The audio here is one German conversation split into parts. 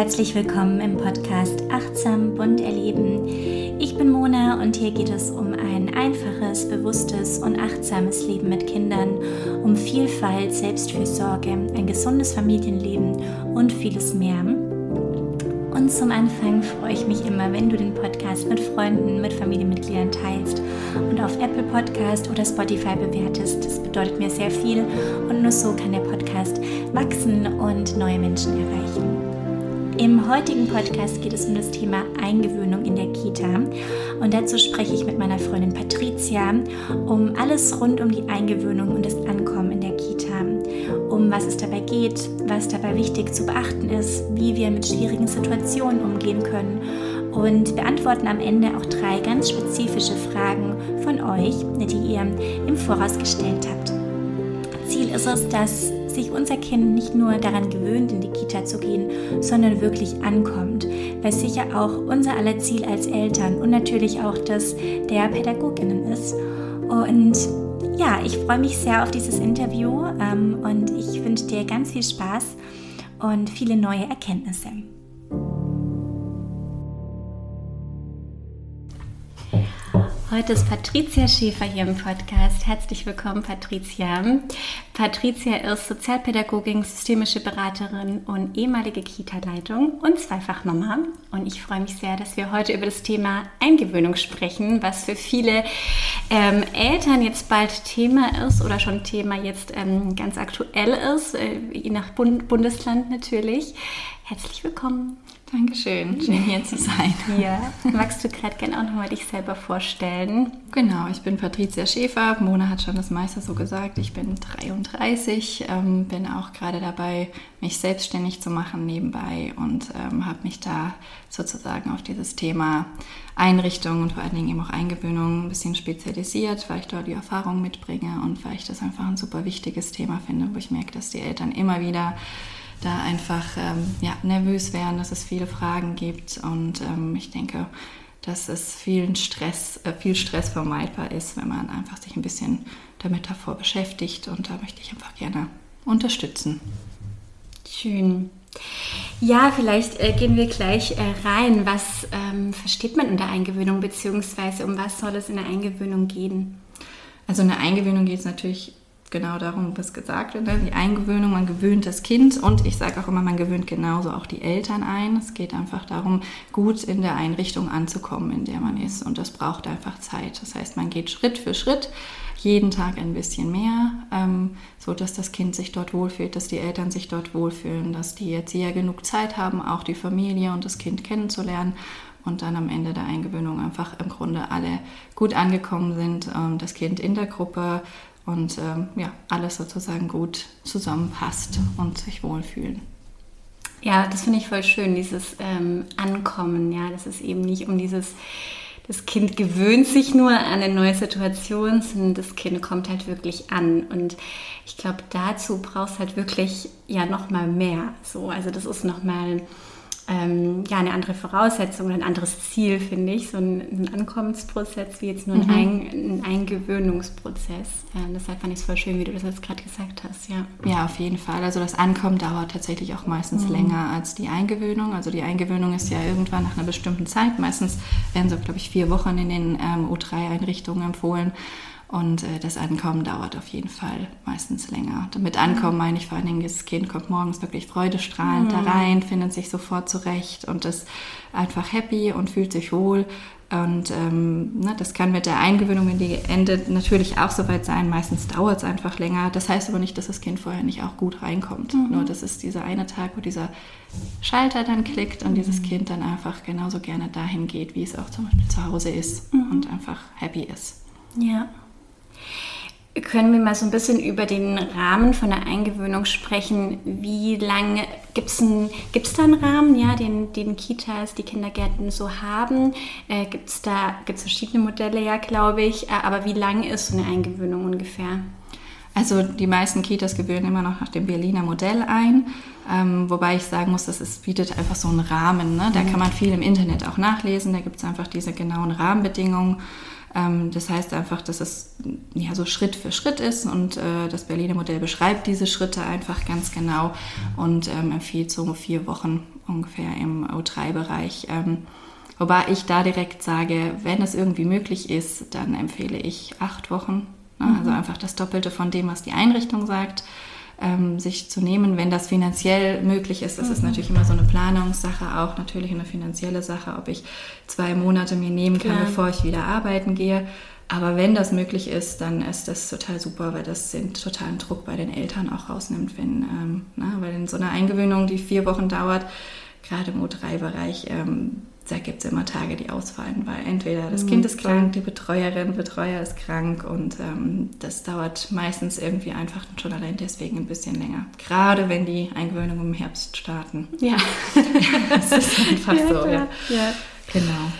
herzlich willkommen im Podcast Achtsam bunt erleben. Ich bin Mona und hier geht es um ein einfaches, bewusstes und achtsames Leben mit Kindern, um Vielfalt, Selbstfürsorge, ein gesundes Familienleben und vieles mehr. Und zum Anfang freue ich mich immer, wenn du den Podcast mit Freunden, mit Familienmitgliedern teilst und auf Apple Podcast oder Spotify bewertest. Das bedeutet mir sehr viel und nur so kann der Podcast wachsen und neue Menschen erreichen. Im heutigen Podcast geht es um das Thema Eingewöhnung in der Kita. Und dazu spreche ich mit meiner Freundin Patricia um alles rund um die Eingewöhnung und das Ankommen in der Kita, um was es dabei geht, was dabei wichtig zu beachten ist, wie wir mit schwierigen Situationen umgehen können. Und beantworten am Ende auch drei ganz spezifische Fragen von euch, die ihr im Voraus gestellt habt. Ziel ist es, dass sich unser Kind nicht nur daran gewöhnt, in die Kita zu gehen, sondern wirklich ankommt, weil sicher auch unser aller Ziel als Eltern und natürlich auch das der Pädagoginnen ist. Und ja, ich freue mich sehr auf dieses Interview ähm, und ich wünsche dir ganz viel Spaß und viele neue Erkenntnisse. Heute ist Patricia Schäfer hier im Podcast. Herzlich willkommen, Patricia. Patricia ist Sozialpädagogin, systemische Beraterin und ehemalige Kita-Leitung und Zweifachmama. Und ich freue mich sehr, dass wir heute über das Thema Eingewöhnung sprechen, was für viele ähm, Eltern jetzt bald Thema ist oder schon Thema jetzt ähm, ganz aktuell ist, äh, je nach Bund Bundesland natürlich. Herzlich willkommen. Dankeschön, schön hier zu sein. Ja, magst du gerade gerne auch nochmal dich selber vorstellen? Genau, ich bin Patricia Schäfer. Mona hat schon das meiste so gesagt. Ich bin 33, ähm, bin auch gerade dabei, mich selbstständig zu machen nebenbei und ähm, habe mich da sozusagen auf dieses Thema Einrichtung und vor allen Dingen eben auch Eingewöhnung ein bisschen spezialisiert, weil ich dort die Erfahrung mitbringe und weil ich das einfach ein super wichtiges Thema finde, wo ich merke, dass die Eltern immer wieder da einfach ähm, ja, nervös werden, dass es viele Fragen gibt und ähm, ich denke, dass es vielen Stress, äh, viel Stress vermeidbar ist, wenn man einfach sich ein bisschen damit davor beschäftigt und da möchte ich einfach gerne unterstützen. Schön. Ja, vielleicht äh, gehen wir gleich äh, rein. Was ähm, versteht man unter Eingewöhnung, beziehungsweise um was soll es in der Eingewöhnung gehen? Also in der Eingewöhnung geht es natürlich genau darum, was gesagt wird, ne? die Eingewöhnung, man gewöhnt das Kind und ich sage auch immer, man gewöhnt genauso auch die Eltern ein. Es geht einfach darum, gut in der Einrichtung anzukommen, in der man ist und das braucht einfach Zeit. Das heißt, man geht Schritt für Schritt, jeden Tag ein bisschen mehr, ähm, so das Kind sich dort wohlfühlt, dass die Eltern sich dort wohlfühlen, dass die Erzieher genug Zeit haben, auch die Familie und das Kind kennenzulernen und dann am Ende der Eingewöhnung einfach im Grunde alle gut angekommen sind, ähm, das Kind in der Gruppe und ähm, ja, alles sozusagen gut zusammenpasst und sich wohlfühlen. Ja, das finde ich voll schön, dieses ähm, Ankommen, ja, das ist eben nicht um dieses, das Kind gewöhnt sich nur an eine neue Situation, sondern das Kind kommt halt wirklich an und ich glaube, dazu brauchst halt wirklich ja nochmal mehr, so, also das ist nochmal ähm, ja, eine andere Voraussetzung, ein anderes Ziel, finde ich. So ein, ein Ankommensprozess wie jetzt nur ein, mhm. ein, ein Eingewöhnungsprozess. Ja, deshalb fand ich es voll schön, wie du das jetzt gerade gesagt hast. Ja. ja, auf jeden Fall. Also das Ankommen dauert tatsächlich auch meistens mhm. länger als die Eingewöhnung. Also die Eingewöhnung ist ja irgendwann nach einer bestimmten Zeit. Meistens werden so, glaube ich, vier Wochen in den ähm, U3-Einrichtungen empfohlen. Und äh, das Ankommen dauert auf jeden Fall meistens länger. Mit Ankommen meine ich vor allen Dingen, das Kind kommt morgens wirklich freudestrahlend mhm. da rein, findet sich sofort zurecht und ist einfach happy und fühlt sich wohl. Und ähm, ne, das kann mit der Eingewöhnung in die Ende natürlich auch soweit sein. Meistens dauert es einfach länger. Das heißt aber nicht, dass das Kind vorher nicht auch gut reinkommt. Mhm. Nur das ist dieser eine Tag, wo dieser Schalter dann klickt und mhm. dieses Kind dann einfach genauso gerne dahin geht, wie es auch zum Beispiel zu Hause ist mhm. und einfach happy ist. Ja. Können wir mal so ein bisschen über den Rahmen von der Eingewöhnung sprechen? Wie lange gibt es da einen Rahmen, ja, den, den Kitas, die Kindergärten so haben? Äh, gibt es da gibt's verschiedene Modelle, ja, glaube ich. Äh, aber wie lang ist so eine Eingewöhnung ungefähr? Also die meisten Kitas gewöhnen immer noch nach dem Berliner Modell ein, ähm, wobei ich sagen muss, dass es bietet einfach so einen Rahmen. Ne? Da mhm. kann man viel im Internet auch nachlesen, da gibt es einfach diese genauen Rahmenbedingungen. Ähm, das heißt einfach, dass es ja so Schritt für Schritt ist und äh, das Berliner Modell beschreibt diese Schritte einfach ganz genau und ähm, empfiehlt so vier Wochen ungefähr im O3-Bereich. Ähm, wobei ich da direkt sage, wenn es irgendwie möglich ist, dann empfehle ich acht Wochen. Ne? Mhm. Also einfach das Doppelte von dem, was die Einrichtung sagt ähm, sich zu nehmen, wenn das finanziell möglich ist. Das mhm. ist natürlich immer so eine Planungssache, auch natürlich eine finanzielle Sache, ob ich zwei Monate mir nehmen kann, Klar. bevor ich wieder arbeiten gehe. Aber wenn das möglich ist, dann ist das total super, weil das den totalen Druck bei den Eltern auch rausnimmt, wenn, ähm, na, weil in so einer Eingewöhnung, die vier Wochen dauert, gerade im O3-Bereich, ähm, da gibt es immer Tage, die ausfallen, weil entweder das Kind ist krank, die Betreuerin, Betreuer ist krank und ähm, das dauert meistens irgendwie einfach schon allein deswegen ein bisschen länger. Gerade wenn die Eingewöhnungen im Herbst starten. Ja, das ist einfach ja, so. Ja. ja. Genau.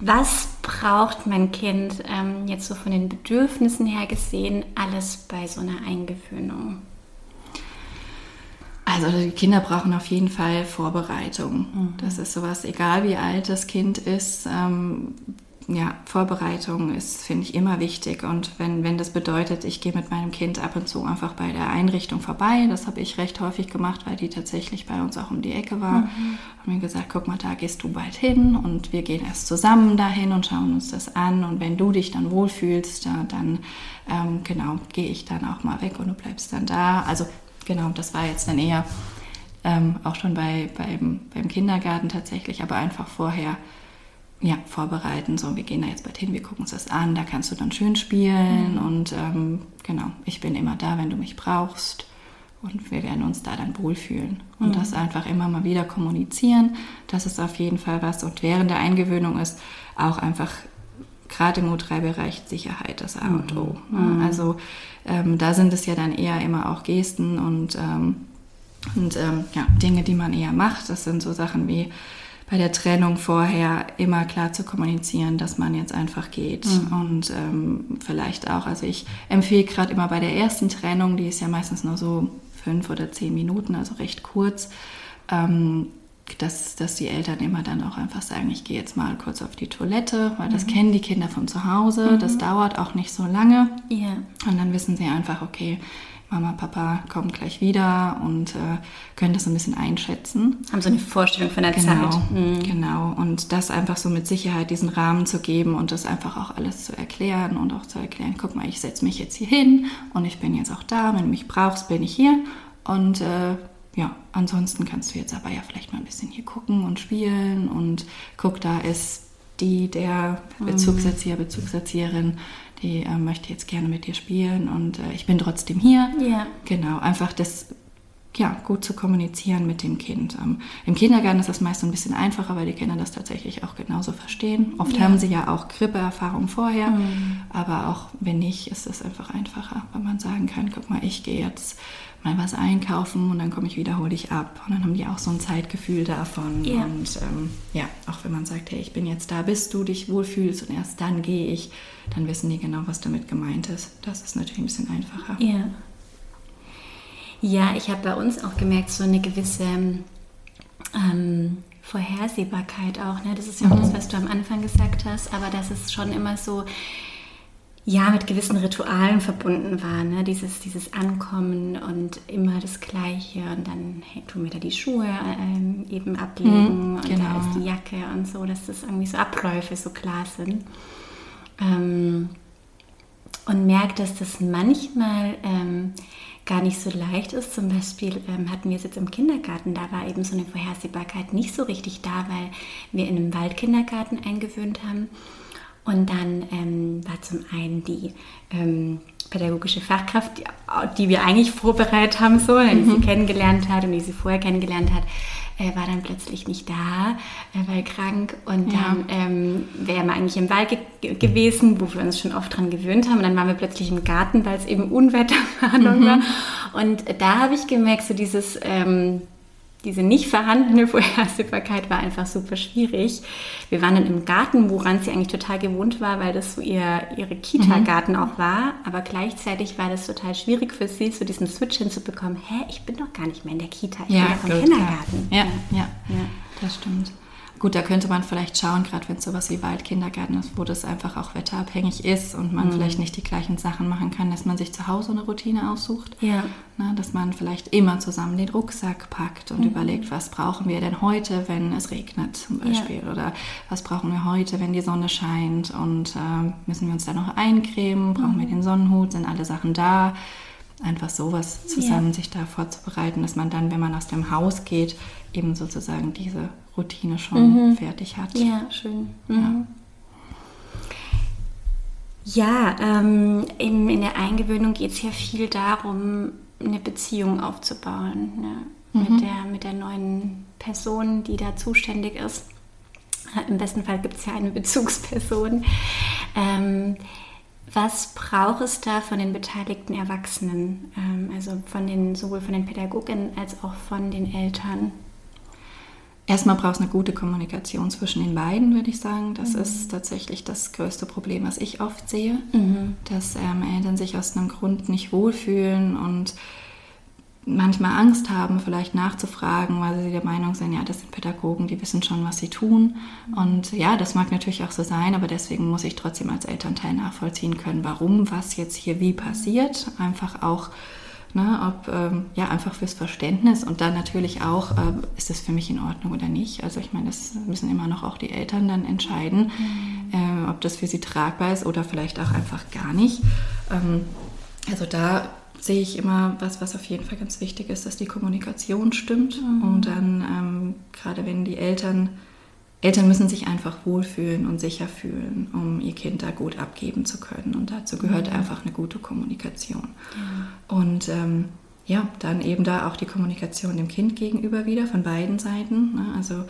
Was braucht mein Kind ähm, jetzt so von den Bedürfnissen her gesehen alles bei so einer Eingewöhnung? Also die Kinder brauchen auf jeden Fall Vorbereitung. Mhm. Das ist sowas, egal wie alt das Kind ist. Ähm, ja, Vorbereitung ist, finde ich, immer wichtig. Und wenn, wenn das bedeutet, ich gehe mit meinem Kind ab und zu einfach bei der Einrichtung vorbei, das habe ich recht häufig gemacht, weil die tatsächlich bei uns auch um die Ecke war, mhm. haben mir gesagt, guck mal, da gehst du bald hin und wir gehen erst zusammen dahin und schauen uns das an. Und wenn du dich dann wohlfühlst, dann ähm, genau, gehe ich dann auch mal weg und du bleibst dann da. Also genau, das war jetzt dann eher ähm, auch schon bei, beim, beim Kindergarten tatsächlich, aber einfach vorher ja, vorbereiten. So, wir gehen da jetzt bald hin, wir gucken uns das an, da kannst du dann schön spielen mhm. und ähm, genau, ich bin immer da, wenn du mich brauchst und wir werden uns da dann wohlfühlen. Und mhm. das einfach immer mal wieder kommunizieren, das ist auf jeden Fall was. Und während der Eingewöhnung ist auch einfach gerade im U3-Bereich Sicherheit das A und O. Mhm. Also ähm, da sind es ja dann eher immer auch Gesten und, ähm, und ähm, ja, Dinge, die man eher macht. Das sind so Sachen wie bei der Trennung vorher immer klar zu kommunizieren, dass man jetzt einfach geht. Mhm. Und ähm, vielleicht auch, also ich empfehle gerade immer bei der ersten Trennung, die ist ja meistens nur so fünf oder zehn Minuten, also recht kurz, ähm, dass, dass die Eltern immer dann auch einfach sagen, ich gehe jetzt mal kurz auf die Toilette, weil das mhm. kennen die Kinder von zu Hause. Mhm. Das dauert auch nicht so lange. Ja. Und dann wissen sie einfach, okay, Mama, Papa kommen gleich wieder und äh, können das so ein bisschen einschätzen. Haben so eine Vorstellung von der genau, Zeit. Mhm. Genau. Und das einfach so mit Sicherheit diesen Rahmen zu geben und das einfach auch alles zu erklären und auch zu erklären, guck mal, ich setze mich jetzt hier hin und ich bin jetzt auch da. Wenn du mich brauchst, bin ich hier. Und äh, ja, ansonsten kannst du jetzt aber ja vielleicht mal ein bisschen hier gucken und spielen und guck, da ist die, der mhm. Bezugserzieher, Bezugserzieherin, die äh, möchte jetzt gerne mit dir spielen und äh, ich bin trotzdem hier. Ja. Genau, einfach das ja, gut zu kommunizieren mit dem Kind. Ähm, Im Kindergarten ist das meist ein bisschen einfacher, weil die Kinder das tatsächlich auch genauso verstehen. Oft ja. haben sie ja auch Grippeerfahrung vorher, mhm. aber auch wenn nicht, ist es einfach einfacher, wenn man sagen kann, guck mal, ich gehe jetzt mal was einkaufen und dann komme ich wieder, hole ich ab. Und dann haben die auch so ein Zeitgefühl davon. Ja. Und ähm, ja, auch wenn man sagt, hey, ich bin jetzt da, bis du dich wohlfühlst und erst dann gehe ich, dann wissen die genau, was damit gemeint ist. Das ist natürlich ein bisschen einfacher. Ja. Ja, ich habe bei uns auch gemerkt, so eine gewisse ähm, Vorhersehbarkeit auch. Ne? Das ist ja auch das, was du am Anfang gesagt hast, aber das ist schon immer so, ja, mit gewissen Ritualen verbunden war. Ne? Dieses, dieses Ankommen und immer das Gleiche und dann hey, tun wir da die Schuhe ähm, eben ablegen mhm, und genau. da ist die Jacke und so, dass das irgendwie so Abläufe so klar sind. Ähm, und merkt, dass das manchmal ähm, gar nicht so leicht ist. Zum Beispiel ähm, hatten wir es jetzt im Kindergarten, da war eben so eine Vorhersehbarkeit nicht so richtig da, weil wir in einem Waldkindergarten eingewöhnt haben. Und dann ähm, war zum einen die ähm, pädagogische Fachkraft, die, die, wir eigentlich vorbereitet haben, so, die mhm. sie kennengelernt hat und die sie vorher kennengelernt hat, äh, war dann plötzlich nicht da, äh, weil krank. Und ja. dann ähm, wären wir eigentlich im Wald ge gewesen, wo wir uns schon oft dran gewöhnt haben. Und dann waren wir plötzlich im Garten, weil es eben Unwetterwarnung mhm. war. Und da habe ich gemerkt, so dieses... Diese nicht vorhandene Vorhersehbarkeit war einfach super schwierig. Wir waren dann im Garten, woran sie eigentlich total gewohnt war, weil das so ihr ihre Kita-Garten mhm. auch war. Aber gleichzeitig war das total schwierig für sie, so diesen Switch hinzubekommen. Hä, ich bin doch gar nicht mehr in der Kita, ich ja, bin doch im Kindergarten. Ja, ja, ja, das stimmt. Gut, da könnte man vielleicht schauen, gerade wenn es sowas wie Waldkindergarten ist, wo das einfach auch wetterabhängig ist und man mhm. vielleicht nicht die gleichen Sachen machen kann, dass man sich zu Hause eine Routine aussucht. Ja. Na, dass man vielleicht immer zusammen den Rucksack packt und mhm. überlegt, was brauchen wir denn heute, wenn es regnet zum Beispiel. Ja. Oder was brauchen wir heute, wenn die Sonne scheint und äh, müssen wir uns da noch eincremen, brauchen mhm. wir den Sonnenhut, sind alle Sachen da einfach sowas zusammen ja. sich da vorzubereiten, dass man dann, wenn man aus dem Haus geht, eben sozusagen diese Routine schon mhm. fertig hat. Ja, schön. Mhm. Ja, ja ähm, in, in der Eingewöhnung geht es ja viel darum, eine Beziehung aufzubauen ne? mhm. mit, der, mit der neuen Person, die da zuständig ist. Im besten Fall gibt es ja eine Bezugsperson. Ähm, was braucht es da von den beteiligten Erwachsenen, ähm, also von den, sowohl von den Pädagoginnen als auch von den Eltern? Erstmal braucht es eine gute Kommunikation zwischen den beiden, würde ich sagen. Das mhm. ist tatsächlich das größte Problem, was ich oft sehe, mhm. dass ähm, Eltern sich aus einem Grund nicht wohlfühlen und manchmal Angst haben, vielleicht nachzufragen, weil sie der Meinung sind, ja, das sind Pädagogen, die wissen schon, was sie tun. Und ja, das mag natürlich auch so sein, aber deswegen muss ich trotzdem als Elternteil nachvollziehen können, warum was jetzt hier wie passiert. Einfach auch, ne, ob, ähm, ja, einfach fürs Verständnis und dann natürlich auch, äh, ist das für mich in Ordnung oder nicht. Also ich meine, das müssen immer noch auch die Eltern dann entscheiden, mhm. äh, ob das für sie tragbar ist oder vielleicht auch einfach gar nicht. Ähm, also da sehe ich immer, was, was auf jeden Fall ganz wichtig ist, dass die Kommunikation stimmt. Mhm. Und dann, ähm, gerade wenn die Eltern, Eltern müssen sich einfach wohlfühlen und sicher fühlen, um ihr Kind da gut abgeben zu können. Und dazu gehört mhm. einfach eine gute Kommunikation. Ja. Und ähm, ja, dann eben da auch die Kommunikation dem Kind gegenüber wieder von beiden Seiten. Ne? Also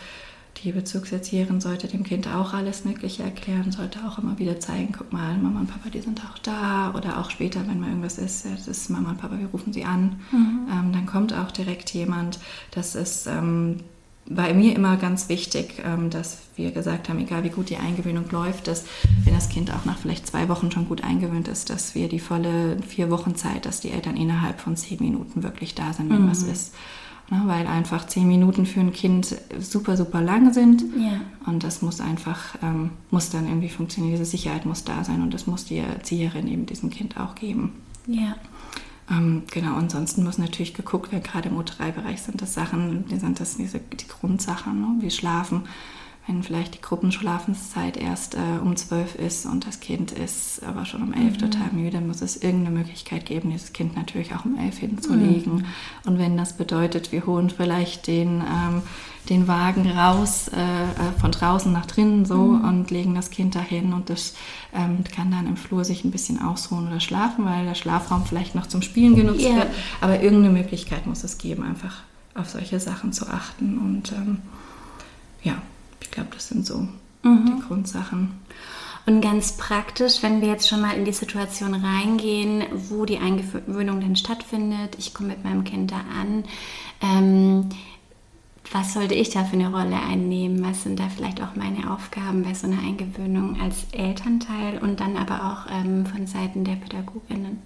die Bezugserzieherin sollte dem Kind auch alles Mögliche erklären, sollte auch immer wieder zeigen, guck mal, Mama und Papa, die sind auch da. Oder auch später, wenn mal irgendwas ist, das ist Mama und Papa, wir rufen sie an. Mhm. Ähm, dann kommt auch direkt jemand. Das ist ähm, bei mir immer ganz wichtig, ähm, dass wir gesagt haben, egal wie gut die Eingewöhnung läuft, dass wenn das Kind auch nach vielleicht zwei Wochen schon gut eingewöhnt ist, dass wir die volle vier Wochen Zeit, dass die Eltern innerhalb von zehn Minuten wirklich da sind, wenn mhm. was ist. Ne, weil einfach zehn Minuten für ein Kind super, super lang sind. Ja. Und das muss einfach, ähm, muss dann irgendwie funktionieren. Diese Sicherheit muss da sein und das muss die Erzieherin eben diesem Kind auch geben. Ja. Ähm, genau, ansonsten muss natürlich geguckt werden, gerade im U3-Bereich sind das Sachen, die sind das diese, die Grundsachen, ne? wie Schlafen, wenn vielleicht die Gruppenschlafenszeit erst äh, um zwölf ist und das Kind ist aber schon um elf mhm. total müde, muss es irgendeine Möglichkeit geben, dieses Kind natürlich auch um elf hinzulegen. Mhm. Und wenn das bedeutet, wir holen vielleicht den, ähm, den Wagen raus, äh, äh von draußen nach drinnen so mhm. und legen das Kind dahin und das ähm, kann dann im Flur sich ein bisschen ausruhen oder schlafen, weil der Schlafraum vielleicht noch zum Spielen genutzt yeah. wird. Aber irgendeine Möglichkeit muss es geben, einfach auf solche Sachen zu achten und ähm, ja. Ich glaube, das sind so mhm. die Grundsachen. Und ganz praktisch, wenn wir jetzt schon mal in die Situation reingehen, wo die Eingewöhnung dann stattfindet, ich komme mit meinem Kind da an, ähm, was sollte ich da für eine Rolle einnehmen? Was sind da vielleicht auch meine Aufgaben bei so einer Eingewöhnung als Elternteil und dann aber auch ähm, von Seiten der Pädagoginnen?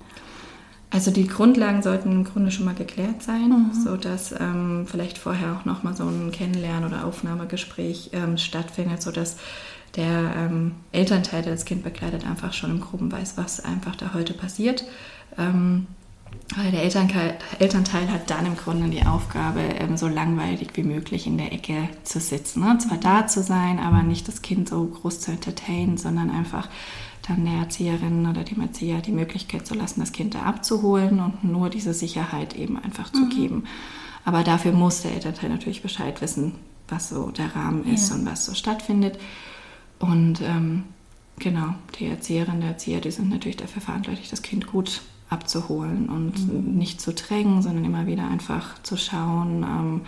Also die Grundlagen sollten im Grunde schon mal geklärt sein, mhm. sodass ähm, vielleicht vorher auch nochmal so ein Kennenlernen- oder Aufnahmegespräch ähm, stattfindet, sodass der ähm, Elternteil, der das Kind begleitet, einfach schon im Groben weiß, was einfach da heute passiert. Ähm, weil der Elternteil, Elternteil, hat dann im Grunde die Aufgabe, ähm, so langweilig wie möglich in der Ecke zu sitzen. Ne? Zwar da zu sein, aber nicht das Kind so groß zu entertainen, sondern einfach dann der Erzieherin oder dem Erzieher die Möglichkeit zu lassen, das Kind da abzuholen und nur diese Sicherheit eben einfach zu mhm. geben. Aber dafür muss der Elternteil natürlich Bescheid wissen, was so der Rahmen ist ja. und was so stattfindet. Und ähm, genau, die Erzieherin, der Erzieher, die sind natürlich dafür verantwortlich, das Kind gut abzuholen und mhm. nicht zu drängen, sondern immer wieder einfach zu schauen, ähm,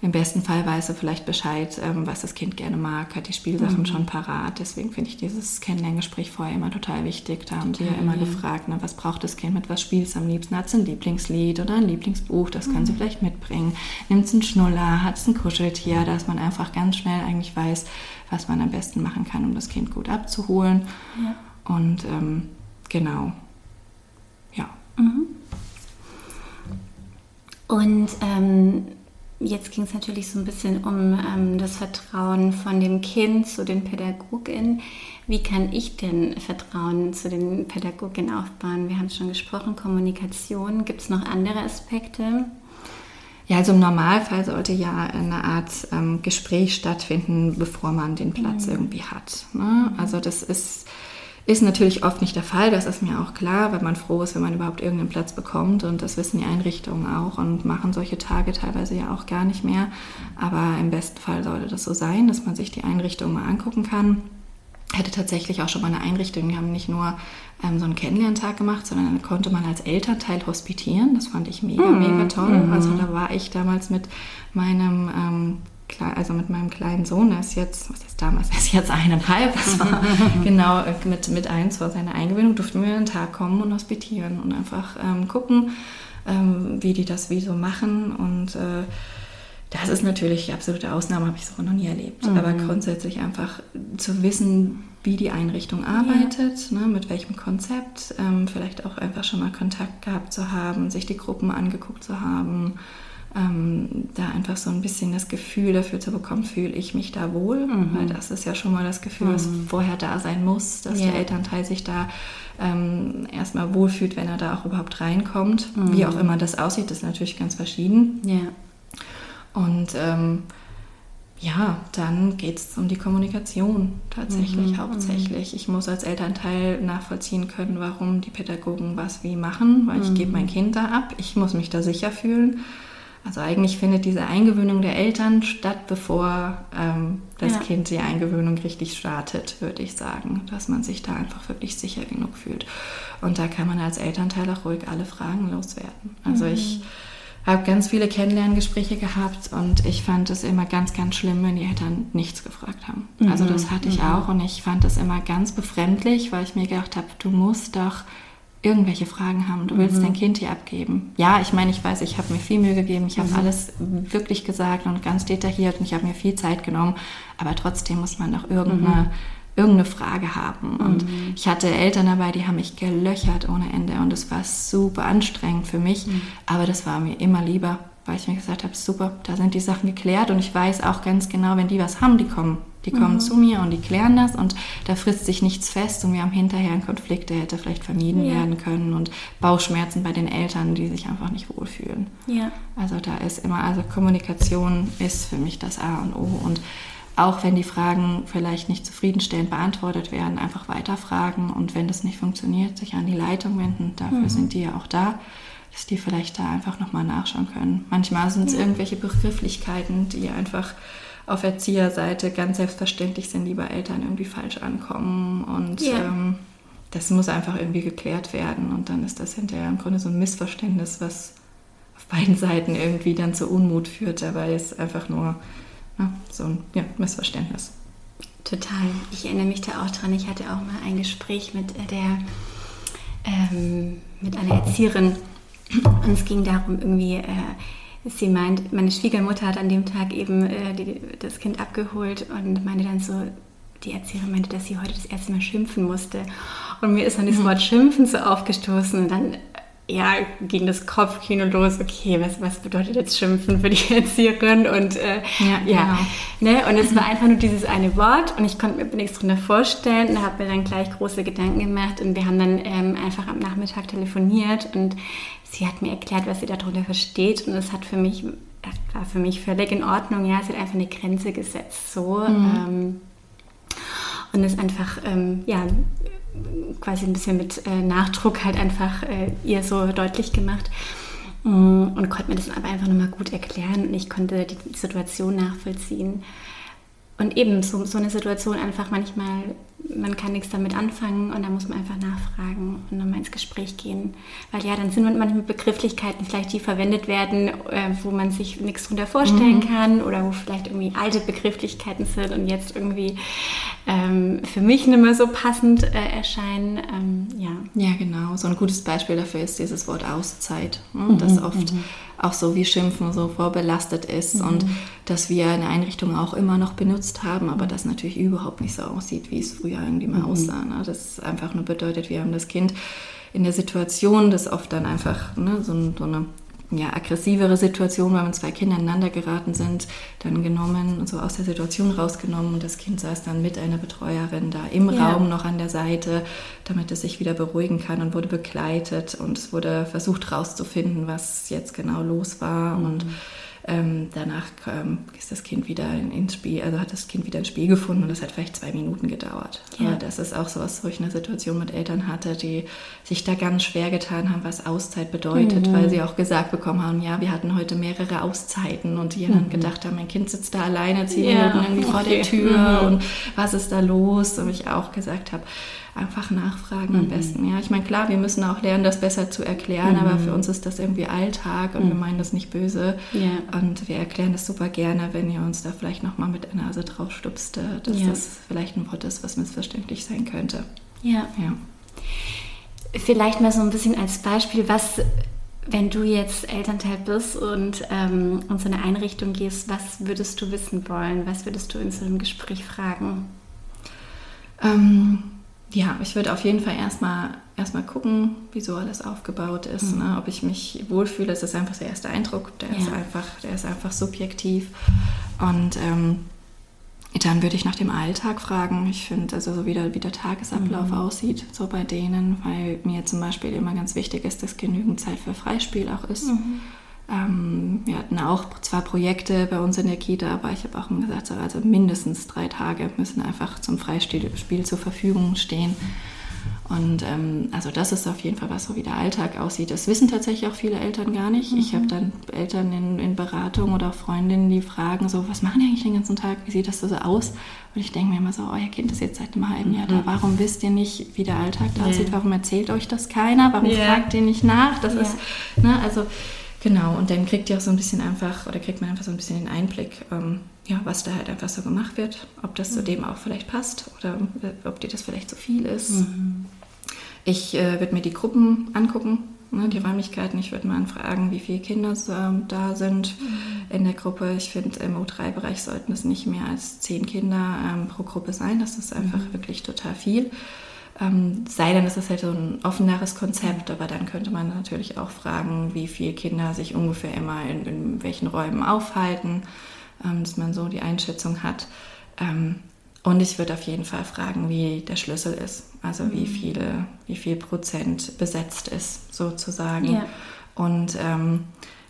im besten Fall weiß er vielleicht Bescheid, ähm, was das Kind gerne mag, hat die Spielsachen mhm. schon parat. Deswegen finde ich dieses Kennenlerngespräch vorher immer total wichtig. Da haben sie ja immer gefragt, na, was braucht das Kind, mit was spielt es am liebsten? Hat es ein Lieblingslied oder ein Lieblingsbuch? Das mhm. kann sie vielleicht mitbringen. Nimmt es einen Schnuller, hat es ein Kuscheltier, dass man einfach ganz schnell eigentlich weiß, was man am besten machen kann, um das Kind gut abzuholen. Ja. Und ähm, genau, ja. Mhm. Und ähm, jetzt ging es natürlich so ein bisschen um ähm, das Vertrauen von dem Kind zu den Pädagoginnen. Wie kann ich denn Vertrauen zu den Pädagoginnen aufbauen? Wir haben schon gesprochen, Kommunikation. Gibt es noch andere Aspekte? Ja, also im Normalfall sollte ja eine Art ähm, Gespräch stattfinden, bevor man den Platz mhm. irgendwie hat. Ne? Also das ist ist natürlich oft nicht der Fall, das ist mir auch klar, weil man froh ist, wenn man überhaupt irgendeinen Platz bekommt und das wissen die Einrichtungen auch und machen solche Tage teilweise ja auch gar nicht mehr. Aber im besten Fall sollte das so sein, dass man sich die Einrichtung mal angucken kann. Ich hatte tatsächlich auch schon mal eine Einrichtung, die haben nicht nur ähm, so einen Kennenlerntag gemacht, sondern dann konnte man als Elternteil hospitieren. Das fand ich mega, mhm. mega toll. Mhm. Also da war ich damals mit meinem ähm, also mit meinem kleinen Sohn, der ist jetzt, was ist damals, er ist jetzt eineinhalb, das war genau äh, mit, mit eins vor seiner Eingewöhnung, durften wir einen Tag kommen und hospitieren und einfach ähm, gucken, ähm, wie die das wie so machen und äh, das ist natürlich die absolute Ausnahme, habe ich so noch nie erlebt. Mhm. Aber grundsätzlich einfach zu wissen, wie die Einrichtung arbeitet, ja. ne, mit welchem Konzept, ähm, vielleicht auch einfach schon mal Kontakt gehabt zu haben, sich die Gruppen angeguckt zu haben ähm, da einfach so ein bisschen das Gefühl dafür zu bekommen, fühle ich mich da wohl, mhm. weil das ist ja schon mal das Gefühl, was mhm. vorher da sein muss, dass ja. der Elternteil sich da ähm, erstmal wohlfühlt, wenn er da auch überhaupt reinkommt. Mhm. Wie auch immer das aussieht, ist natürlich ganz verschieden. Ja. Und ähm, ja, dann geht es um die Kommunikation tatsächlich mhm. hauptsächlich. Ich muss als Elternteil nachvollziehen können, warum die Pädagogen was wie machen, weil ich gebe mhm. mein Kind da ab. Ich muss mich da sicher fühlen. Also eigentlich findet diese Eingewöhnung der Eltern statt, bevor ähm, das ja. Kind die Eingewöhnung richtig startet, würde ich sagen. Dass man sich da einfach wirklich sicher genug fühlt. Und da kann man als Elternteil auch ruhig alle Fragen loswerden. Also mhm. ich habe ganz viele Kennenlerngespräche gehabt und ich fand es immer ganz, ganz schlimm, wenn die Eltern nichts gefragt haben. Mhm. Also das hatte ich mhm. auch und ich fand das immer ganz befremdlich, weil ich mir gedacht habe, du musst doch irgendwelche Fragen haben. Du willst mhm. dein Kind hier abgeben. Ja, ich meine, ich weiß, ich habe mir viel Mühe gegeben. Ich habe mhm. alles wirklich gesagt und ganz detailliert und ich habe mir viel Zeit genommen. Aber trotzdem muss man doch irgendeine, mhm. irgendeine Frage haben. Und mhm. ich hatte Eltern dabei, die haben mich gelöchert ohne Ende und es war super anstrengend für mich. Mhm. Aber das war mir immer lieber, weil ich mir gesagt habe, super, da sind die Sachen geklärt und ich weiß auch ganz genau, wenn die was haben, die kommen. Die kommen mhm. zu mir und die klären das und da frisst sich nichts fest und wir haben hinterher einen Konflikt, der hätte vielleicht vermieden ja. werden können und Bauchschmerzen bei den Eltern, die sich einfach nicht wohlfühlen. Ja. Also da ist immer, also Kommunikation ist für mich das A und O und auch wenn die Fragen vielleicht nicht zufriedenstellend beantwortet werden, einfach weiterfragen und wenn das nicht funktioniert, sich an die Leitung wenden. Dafür mhm. sind die ja auch da, dass die vielleicht da einfach nochmal nachschauen können. Manchmal sind es ja. irgendwelche Begrifflichkeiten, die einfach auf Erzieherseite ganz selbstverständlich sind, die bei Eltern irgendwie falsch ankommen. Und ja. ähm, das muss einfach irgendwie geklärt werden. Und dann ist das hinterher im Grunde so ein Missverständnis, was auf beiden Seiten irgendwie dann zu Unmut führt. Dabei ist einfach nur ja, so ein ja, Missverständnis. Total. Ich erinnere mich da auch dran. Ich hatte auch mal ein Gespräch mit der ähm, mit einer Erzieherin und es ging darum, irgendwie äh, sie meint, meine Schwiegermutter hat an dem Tag eben äh, die, das Kind abgeholt und meinte dann so, die Erzieherin meinte, dass sie heute das erste Mal schimpfen musste. Und mir ist dann das mhm. Wort Schimpfen so aufgestoßen und dann ja, ging das Kopfkino los, okay, was, was bedeutet jetzt Schimpfen für die Erzieherin? Und äh, ja, ja genau. ne? und es war einfach nur dieses eine Wort und ich konnte mir nichts drunter vorstellen und habe mir dann gleich große Gedanken gemacht und wir haben dann ähm, einfach am Nachmittag telefoniert und sie hat mir erklärt, was sie darunter versteht und es hat für mich, war für mich völlig in Ordnung, ja, sie hat einfach eine Grenze gesetzt, so. Mhm. Ähm, und es einfach, ähm, ja, quasi ein bisschen mit äh, Nachdruck halt einfach äh, ihr so deutlich gemacht mm, und konnte mir das aber einfach nochmal gut erklären und ich konnte die Situation nachvollziehen. Und eben so, so eine Situation einfach manchmal man kann nichts damit anfangen und da muss man einfach nachfragen und nochmal ins Gespräch gehen. Weil ja, dann sind manchmal Begrifflichkeiten vielleicht, die verwendet werden, äh, wo man sich nichts drunter vorstellen mhm. kann oder wo vielleicht irgendwie alte Begrifflichkeiten sind und jetzt irgendwie ähm, für mich nicht mehr so passend äh, erscheinen. Ähm, ja. ja, genau. So ein gutes Beispiel dafür ist dieses Wort Auszeit, ne? mhm. das oft mhm. auch so wie Schimpfen so vorbelastet ist mhm. und dass wir eine Einrichtung auch immer noch benutzt haben, aber das natürlich überhaupt nicht so aussieht, wie es früher früher irgendwie mal mhm. aussah. Ne? Das einfach nur bedeutet, wir haben das Kind in der Situation, das oft dann einfach ne, so, so eine ja, aggressivere Situation, weil wenn zwei Kinder ineinander geraten sind, dann genommen, so aus der Situation rausgenommen und das Kind saß dann mit einer Betreuerin da im ja. Raum noch an der Seite, damit es sich wieder beruhigen kann und wurde begleitet und es wurde versucht rauszufinden, was jetzt genau los war mhm. und ähm, danach ähm, ist das Kind wieder ins Spiel, also hat das Kind wieder ins Spiel gefunden und das hat vielleicht zwei Minuten gedauert. Ja. Aber das ist auch so was, wo ich eine Situation mit Eltern hatte, die sich da ganz schwer getan haben, was Auszeit bedeutet, mhm. weil sie auch gesagt bekommen haben, ja, wir hatten heute mehrere Auszeiten und die mhm. dann gedacht haben, mein Kind sitzt da alleine zehn ja. Minuten irgendwie okay. vor der Tür mhm. und was ist da los? Und ich auch gesagt habe, einfach nachfragen mhm. am besten. Ja, ich meine, klar, wir müssen auch lernen, das besser zu erklären, mhm. aber für uns ist das irgendwie Alltag und mhm. wir meinen das nicht böse. Ja. Und wir erklären das super gerne, wenn ihr uns da vielleicht nochmal mit der Nase drauf stupst, äh, dass ja. das vielleicht ein Wort ist, was missverständlich sein könnte. Ja. ja. Vielleicht mal so ein bisschen als Beispiel, was wenn du jetzt Elternteil bist und ähm, in so eine Einrichtung gehst, was würdest du wissen wollen? Was würdest du in so einem Gespräch fragen? Ähm, ja, ich würde auf jeden Fall erstmal erstmal gucken, wie so alles aufgebaut ist, mhm. ne? ob ich mich wohlfühle. Das ist einfach der erste Eindruck, der, ja. ist, einfach, der ist einfach subjektiv. Und ähm, dann würde ich nach dem Alltag fragen. Ich finde, also so wie der, wie der Tagesablauf mhm. aussieht, so bei denen, weil mir zum Beispiel immer ganz wichtig ist, dass genügend Zeit für Freispiel auch ist. Mhm. Ähm, wir hatten auch zwar Projekte bei uns in der Kita, aber ich habe auch gesagt, also mindestens drei Tage müssen einfach zum Freispiel zur Verfügung stehen. Und ähm, also das ist auf jeden Fall was, so wie der Alltag aussieht. Das wissen tatsächlich auch viele Eltern gar nicht. Mhm. Ich habe dann Eltern in, in, Beratung oder Freundinnen, die fragen so, was machen die eigentlich den ganzen Tag? Wie sieht das so aus? Und ich denke mir immer so, euer Kind ist jetzt seit einem halben Jahr da. Mhm. Warum wisst ihr nicht, wie der Alltag da aussieht? Warum erzählt euch das keiner? Warum yeah. fragt ihr nicht nach? Das yeah. ist, ne, also Genau, und dann kriegt ihr auch so ein bisschen einfach, oder kriegt man einfach so ein bisschen den Einblick, ähm, ja, was da halt einfach so gemacht wird, ob das mhm. zu dem auch vielleicht passt oder äh, ob dir das vielleicht zu viel ist. Mhm. Ich äh, würde mir die Gruppen angucken, ne, die Räumlichkeiten. Ich würde mal anfragen, wie viele Kinder äh, da sind mhm. in der Gruppe. Ich finde, im O3-Bereich sollten es nicht mehr als zehn Kinder ähm, pro Gruppe sein. Das ist einfach mhm. wirklich total viel. Ähm, sei denn, es ist halt so ein offeneres Konzept, aber dann könnte man natürlich auch fragen, wie viele Kinder sich ungefähr immer in, in welchen Räumen aufhalten, ähm, dass man so die Einschätzung hat. Ähm, und ich würde auf jeden Fall fragen, wie der Schlüssel ist, also wie, mhm. viele, wie viel Prozent besetzt ist sozusagen. Ja. Und ähm,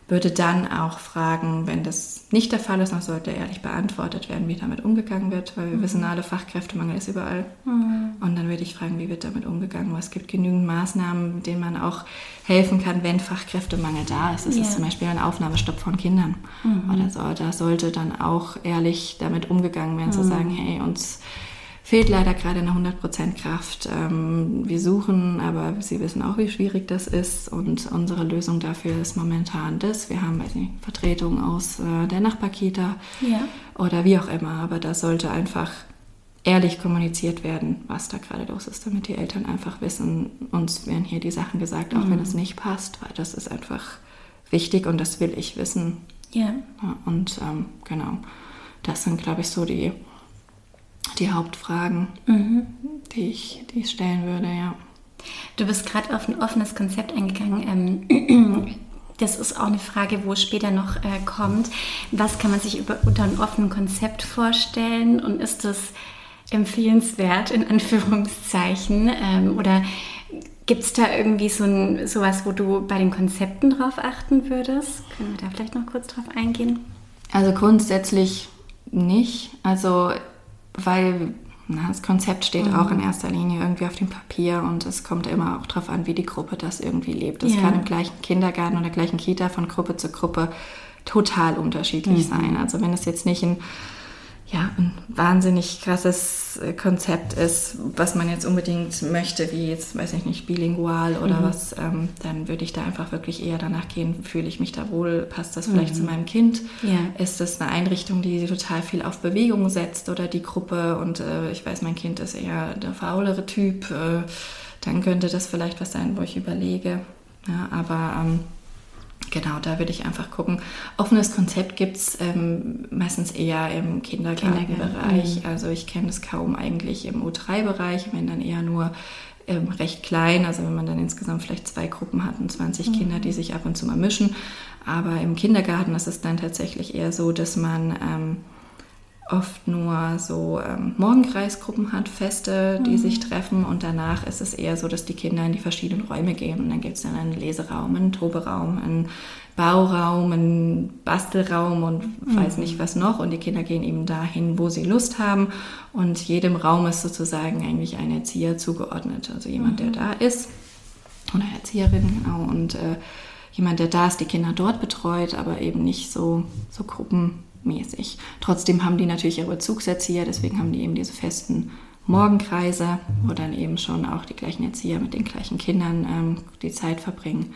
würde dann auch fragen, wenn das nicht der Fall ist, dann sollte ehrlich beantwortet werden, wie damit umgegangen wird, weil wir mhm. wissen alle, Fachkräftemangel ist überall. Mhm. Und dann würde ich fragen, wie wird damit umgegangen? Es gibt genügend Maßnahmen, mit denen man auch helfen kann, wenn Fachkräftemangel da ist. Das ja. ist zum Beispiel ein Aufnahmestopp von Kindern. Mhm. Oder so. Da sollte dann auch ehrlich damit umgegangen werden, zu mhm. sagen, hey, uns fehlt leider gerade eine 100% Kraft. Ähm, wir suchen, aber Sie wissen auch, wie schwierig das ist. Und unsere Lösung dafür ist momentan das. Wir haben nicht, Vertretung aus äh, der Nachbarkita ja. oder wie auch immer. Aber da sollte einfach ehrlich kommuniziert werden, was da gerade los ist, damit die Eltern einfach wissen, uns werden hier die Sachen gesagt, auch mhm. wenn es nicht passt, weil das ist einfach wichtig und das will ich wissen. Ja und ähm, genau, das sind, glaube ich, so die die Hauptfragen, mhm. die, ich, die ich stellen würde, ja. Du bist gerade auf ein offenes Konzept eingegangen. Ähm, das ist auch eine Frage, wo später noch äh, kommt. Was kann man sich über, unter einem offenen Konzept vorstellen und ist das empfehlenswert in Anführungszeichen? Ähm, oder gibt es da irgendwie so ein, sowas, wo du bei den Konzepten drauf achten würdest? Können wir da vielleicht noch kurz drauf eingehen? Also grundsätzlich nicht. Also weil na, das Konzept steht mhm. auch in erster Linie irgendwie auf dem Papier und es kommt immer auch darauf an, wie die Gruppe das irgendwie lebt. Das ja. kann im gleichen Kindergarten oder gleichen Kita von Gruppe zu Gruppe total unterschiedlich mhm. sein. Also wenn es jetzt nicht ein ja, ein wahnsinnig krasses äh, Konzept ist, was man jetzt unbedingt möchte, wie jetzt, weiß ich nicht, bilingual oder mhm. was, ähm, dann würde ich da einfach wirklich eher danach gehen, fühle ich mich da wohl, passt das vielleicht mhm. zu meinem Kind? Ja. Ist das eine Einrichtung, die total viel auf Bewegung setzt oder die Gruppe und äh, ich weiß, mein Kind ist eher der faulere Typ, äh, dann könnte das vielleicht was sein, wo ich überlege. Ja, aber ähm, Genau, da würde ich einfach gucken. Offenes Konzept gibt es ähm, meistens eher im Kindergartenbereich. Mhm. Also ich kenne es kaum eigentlich im U3-Bereich, wenn dann eher nur ähm, recht klein. Also wenn man dann insgesamt vielleicht zwei Gruppen hat und 20 mhm. Kinder, die sich ab und zu mal mischen. Aber im Kindergarten ist es dann tatsächlich eher so, dass man ähm, oft nur so ähm, Morgenkreisgruppen hat, Feste, die mhm. sich treffen und danach ist es eher so, dass die Kinder in die verschiedenen Räume gehen und dann gibt es dann einen Leseraum, einen Toberaum, einen Bauraum, einen Bastelraum und mhm. weiß nicht was noch und die Kinder gehen eben dahin, wo sie Lust haben und jedem Raum ist sozusagen eigentlich ein Erzieher zugeordnet, also jemand, mhm. der da ist oder Erzieherin, genau und äh, jemand, der da ist, die Kinder dort betreut, aber eben nicht so, so Gruppen mäßig. Trotzdem haben die natürlich ihre Bezugserzieher, deswegen haben die eben diese festen Morgenkreise, wo dann eben schon auch die gleichen Erzieher mit den gleichen Kindern ähm, die Zeit verbringen.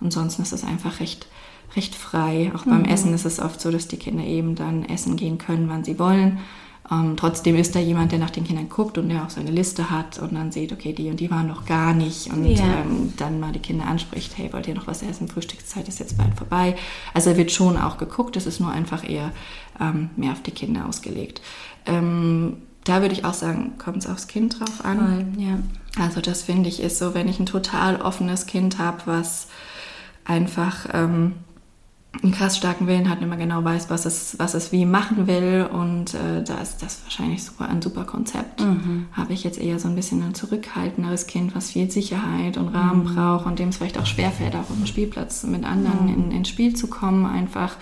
Ansonsten ist es einfach recht, recht frei. Auch beim mhm. Essen ist es oft so, dass die Kinder eben dann essen gehen können, wann sie wollen. Ähm, trotzdem ist da jemand, der nach den Kindern guckt und der auch seine Liste hat und dann sieht, okay, die und die waren noch gar nicht und ja. ähm, dann mal die Kinder anspricht, hey, wollt ihr noch was essen? Frühstückszeit ist jetzt bald vorbei. Also wird schon auch geguckt, es ist nur einfach eher ähm, mehr auf die Kinder ausgelegt. Ähm, da würde ich auch sagen, kommt es aufs Kind drauf an. Voll, ja. Also das finde ich ist so, wenn ich ein total offenes Kind habe, was einfach ähm, einen krass starken Willen hat, immer genau weiß, was es, was es wie machen will. Und äh, da ist das wahrscheinlich super, ein super Konzept. Mhm. Habe ich jetzt eher so ein bisschen ein zurückhaltenderes Kind, was viel Sicherheit und Rahmen mhm. braucht und dem es vielleicht auch schwerfällt, auch auf dem Spielplatz mit anderen mhm. in, ins Spiel zu kommen, einfach.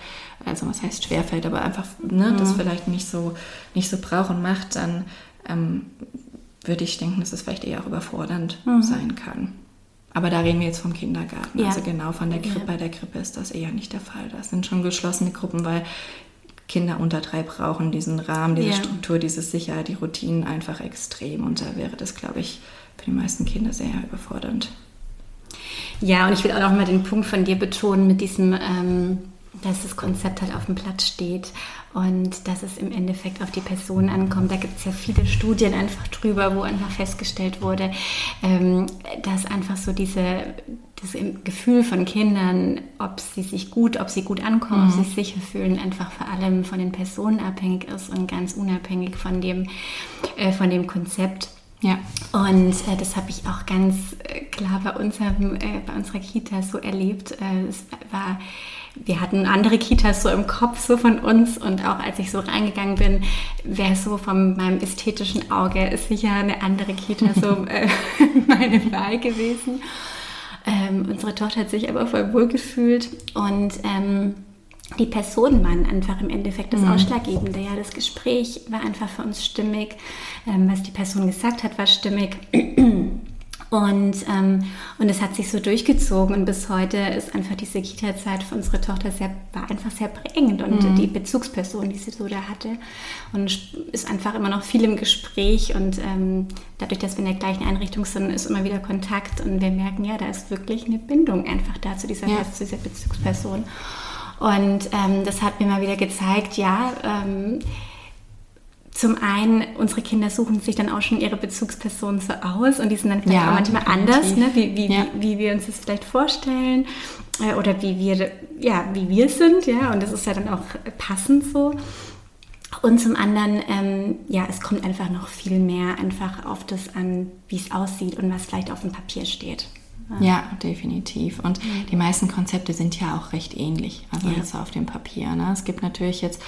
Also was heißt schwerfällt, aber einfach ne, das vielleicht nicht so, nicht so braucht und macht, dann ähm, würde ich denken, dass es vielleicht eher auch überfordernd mhm. sein kann. Aber da reden wir jetzt vom Kindergarten. Ja. Also genau von der Krippe. Bei der Krippe ist das eher nicht der Fall. Das sind schon geschlossene Gruppen, weil Kinder unter drei brauchen diesen Rahmen, diese ja. Struktur, diese Sicherheit, die Routinen einfach extrem. Und da wäre das, glaube ich, für die meisten Kinder sehr überfordernd. Ja, und ich will auch noch mal den Punkt von dir betonen mit diesem, ähm, dass das Konzept halt auf dem Platz steht und dass es im Endeffekt auf die Person ankommt. Da gibt es ja viele Studien einfach drüber, wo einfach festgestellt wurde, ähm, dass einfach so diese, das Gefühl von Kindern, ob sie sich gut, ob sie gut ankommen, mhm. ob sie sich sicher fühlen, einfach vor allem von den Personen abhängig ist und ganz unabhängig von dem, äh, von dem Konzept. Ja. Und äh, das habe ich auch ganz äh, klar bei, unserem, äh, bei unserer Kita so erlebt. Äh, es war wir hatten andere Kitas so im Kopf so von uns und auch als ich so reingegangen bin, wäre so von meinem ästhetischen Auge ist sicher eine andere Kita so äh, meine Wahl gewesen. Ähm, unsere Tochter hat sich aber voll wohl gefühlt und ähm, die Personen waren einfach im Endeffekt das mhm. Ausschlaggebende. Ja, das Gespräch war einfach für uns stimmig. Ähm, was die Person gesagt hat, war stimmig. Und, ähm, und es hat sich so durchgezogen und bis heute ist einfach diese Kita-Zeit für unsere Tochter sehr, war einfach sehr prägend und mhm. die Bezugsperson, die sie so da hatte und ist einfach immer noch viel im Gespräch und ähm, dadurch, dass wir in der gleichen Einrichtung sind, ist immer wieder Kontakt und wir merken, ja, da ist wirklich eine Bindung einfach da zu dieser, ja. zu dieser Bezugsperson. Und ähm, das hat mir mal wieder gezeigt, ja, ähm, zum einen, unsere Kinder suchen sich dann auch schon ihre Bezugspersonen so aus und die sind dann vielleicht ja, auch manchmal anders, ne? wie, wie, ja. wie, wie, wir uns das vielleicht vorstellen äh, oder wie wir, ja, wie wir sind. Ja? Und das ist ja dann auch passend so. Und zum anderen, ähm, ja, es kommt einfach noch viel mehr einfach auf das an, wie es aussieht und was vielleicht auf dem Papier steht. Ja, definitiv. Und mhm. die meisten Konzepte sind ja auch recht ähnlich, also ja. jetzt auf dem Papier. Ne? Es gibt natürlich jetzt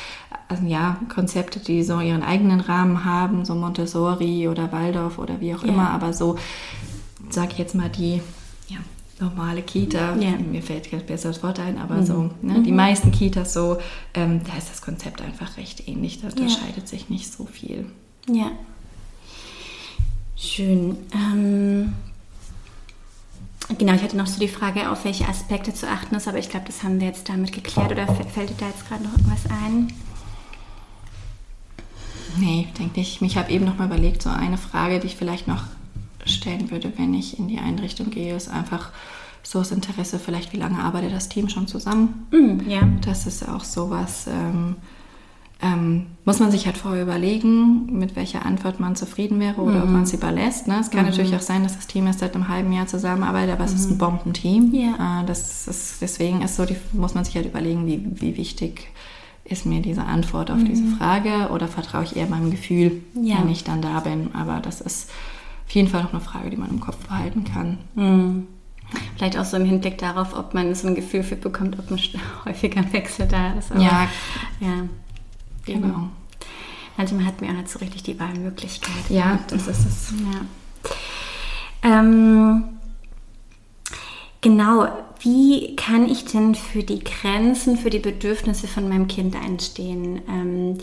also ja, Konzepte, die so ihren eigenen Rahmen haben, so Montessori oder Waldorf oder wie auch ja. immer, aber so, sag ich jetzt mal, die ja, normale Kita, ja. mir fällt kein besseres Wort ein, aber mhm. so, ne, mhm. die meisten Kitas so, ähm, da ist das Konzept einfach recht ähnlich, da unterscheidet sich nicht so viel. Ja. Schön. Ähm Genau, ich hatte noch so die Frage, auf welche Aspekte zu achten ist, aber ich glaube, das haben wir jetzt damit geklärt. Oder fällt dir da jetzt gerade noch irgendwas ein? Nee, denke ich. Ich habe eben noch mal überlegt, so eine Frage, die ich vielleicht noch stellen würde, wenn ich in die Einrichtung gehe, ist einfach so das Interesse, vielleicht wie lange arbeitet das Team schon zusammen? Mm, ja. Das ist auch sowas, ähm, ähm, muss man sich halt vorher überlegen, mit welcher Antwort man zufrieden wäre oder mhm. ob man sie überlässt. Ne? Es kann mhm. natürlich auch sein, dass das Team erst seit einem halben Jahr zusammenarbeitet, aber es ist ein mhm. Bombenteam. Ja. Äh, das ist, deswegen ist so, die, muss man sich halt überlegen, wie, wie wichtig ist mir diese Antwort auf mhm. diese Frage oder vertraue ich eher meinem Gefühl, ja. wenn ich dann da bin. Aber das ist auf jeden Fall noch eine Frage, die man im Kopf behalten kann. Mhm. Vielleicht auch so im Hinblick darauf, ob man so ein Gefühl für bekommt, ob ein häufiger Wechsel da ist. Aber, ja, ja. Genau. Manchmal hat man auch nicht so richtig die Wahlmöglichkeit. Ja, das ist es. Ja. Ähm, genau, wie kann ich denn für die Grenzen, für die Bedürfnisse von meinem Kind einstehen? Ähm,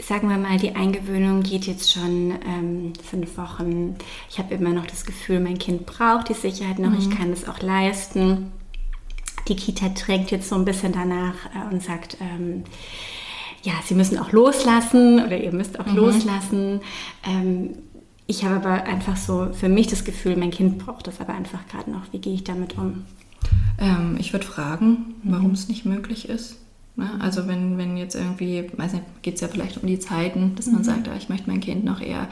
sagen wir mal, die Eingewöhnung geht jetzt schon ähm, fünf Wochen. Ich habe immer noch das Gefühl, mein Kind braucht die Sicherheit noch, mhm. ich kann es auch leisten. Die Kita drängt jetzt so ein bisschen danach äh, und sagt, ähm, ja, sie müssen auch loslassen oder ihr müsst auch mhm. loslassen. Ähm, ich habe aber einfach so für mich das Gefühl, mein Kind braucht das aber einfach gerade noch. Wie gehe ich damit um? Ähm, ich würde fragen, warum mhm. es nicht möglich ist. Ne? Also wenn, wenn jetzt irgendwie, weiß nicht, geht es ja vielleicht um die Zeiten, dass man mhm. sagt, ah, ich möchte mein Kind noch eher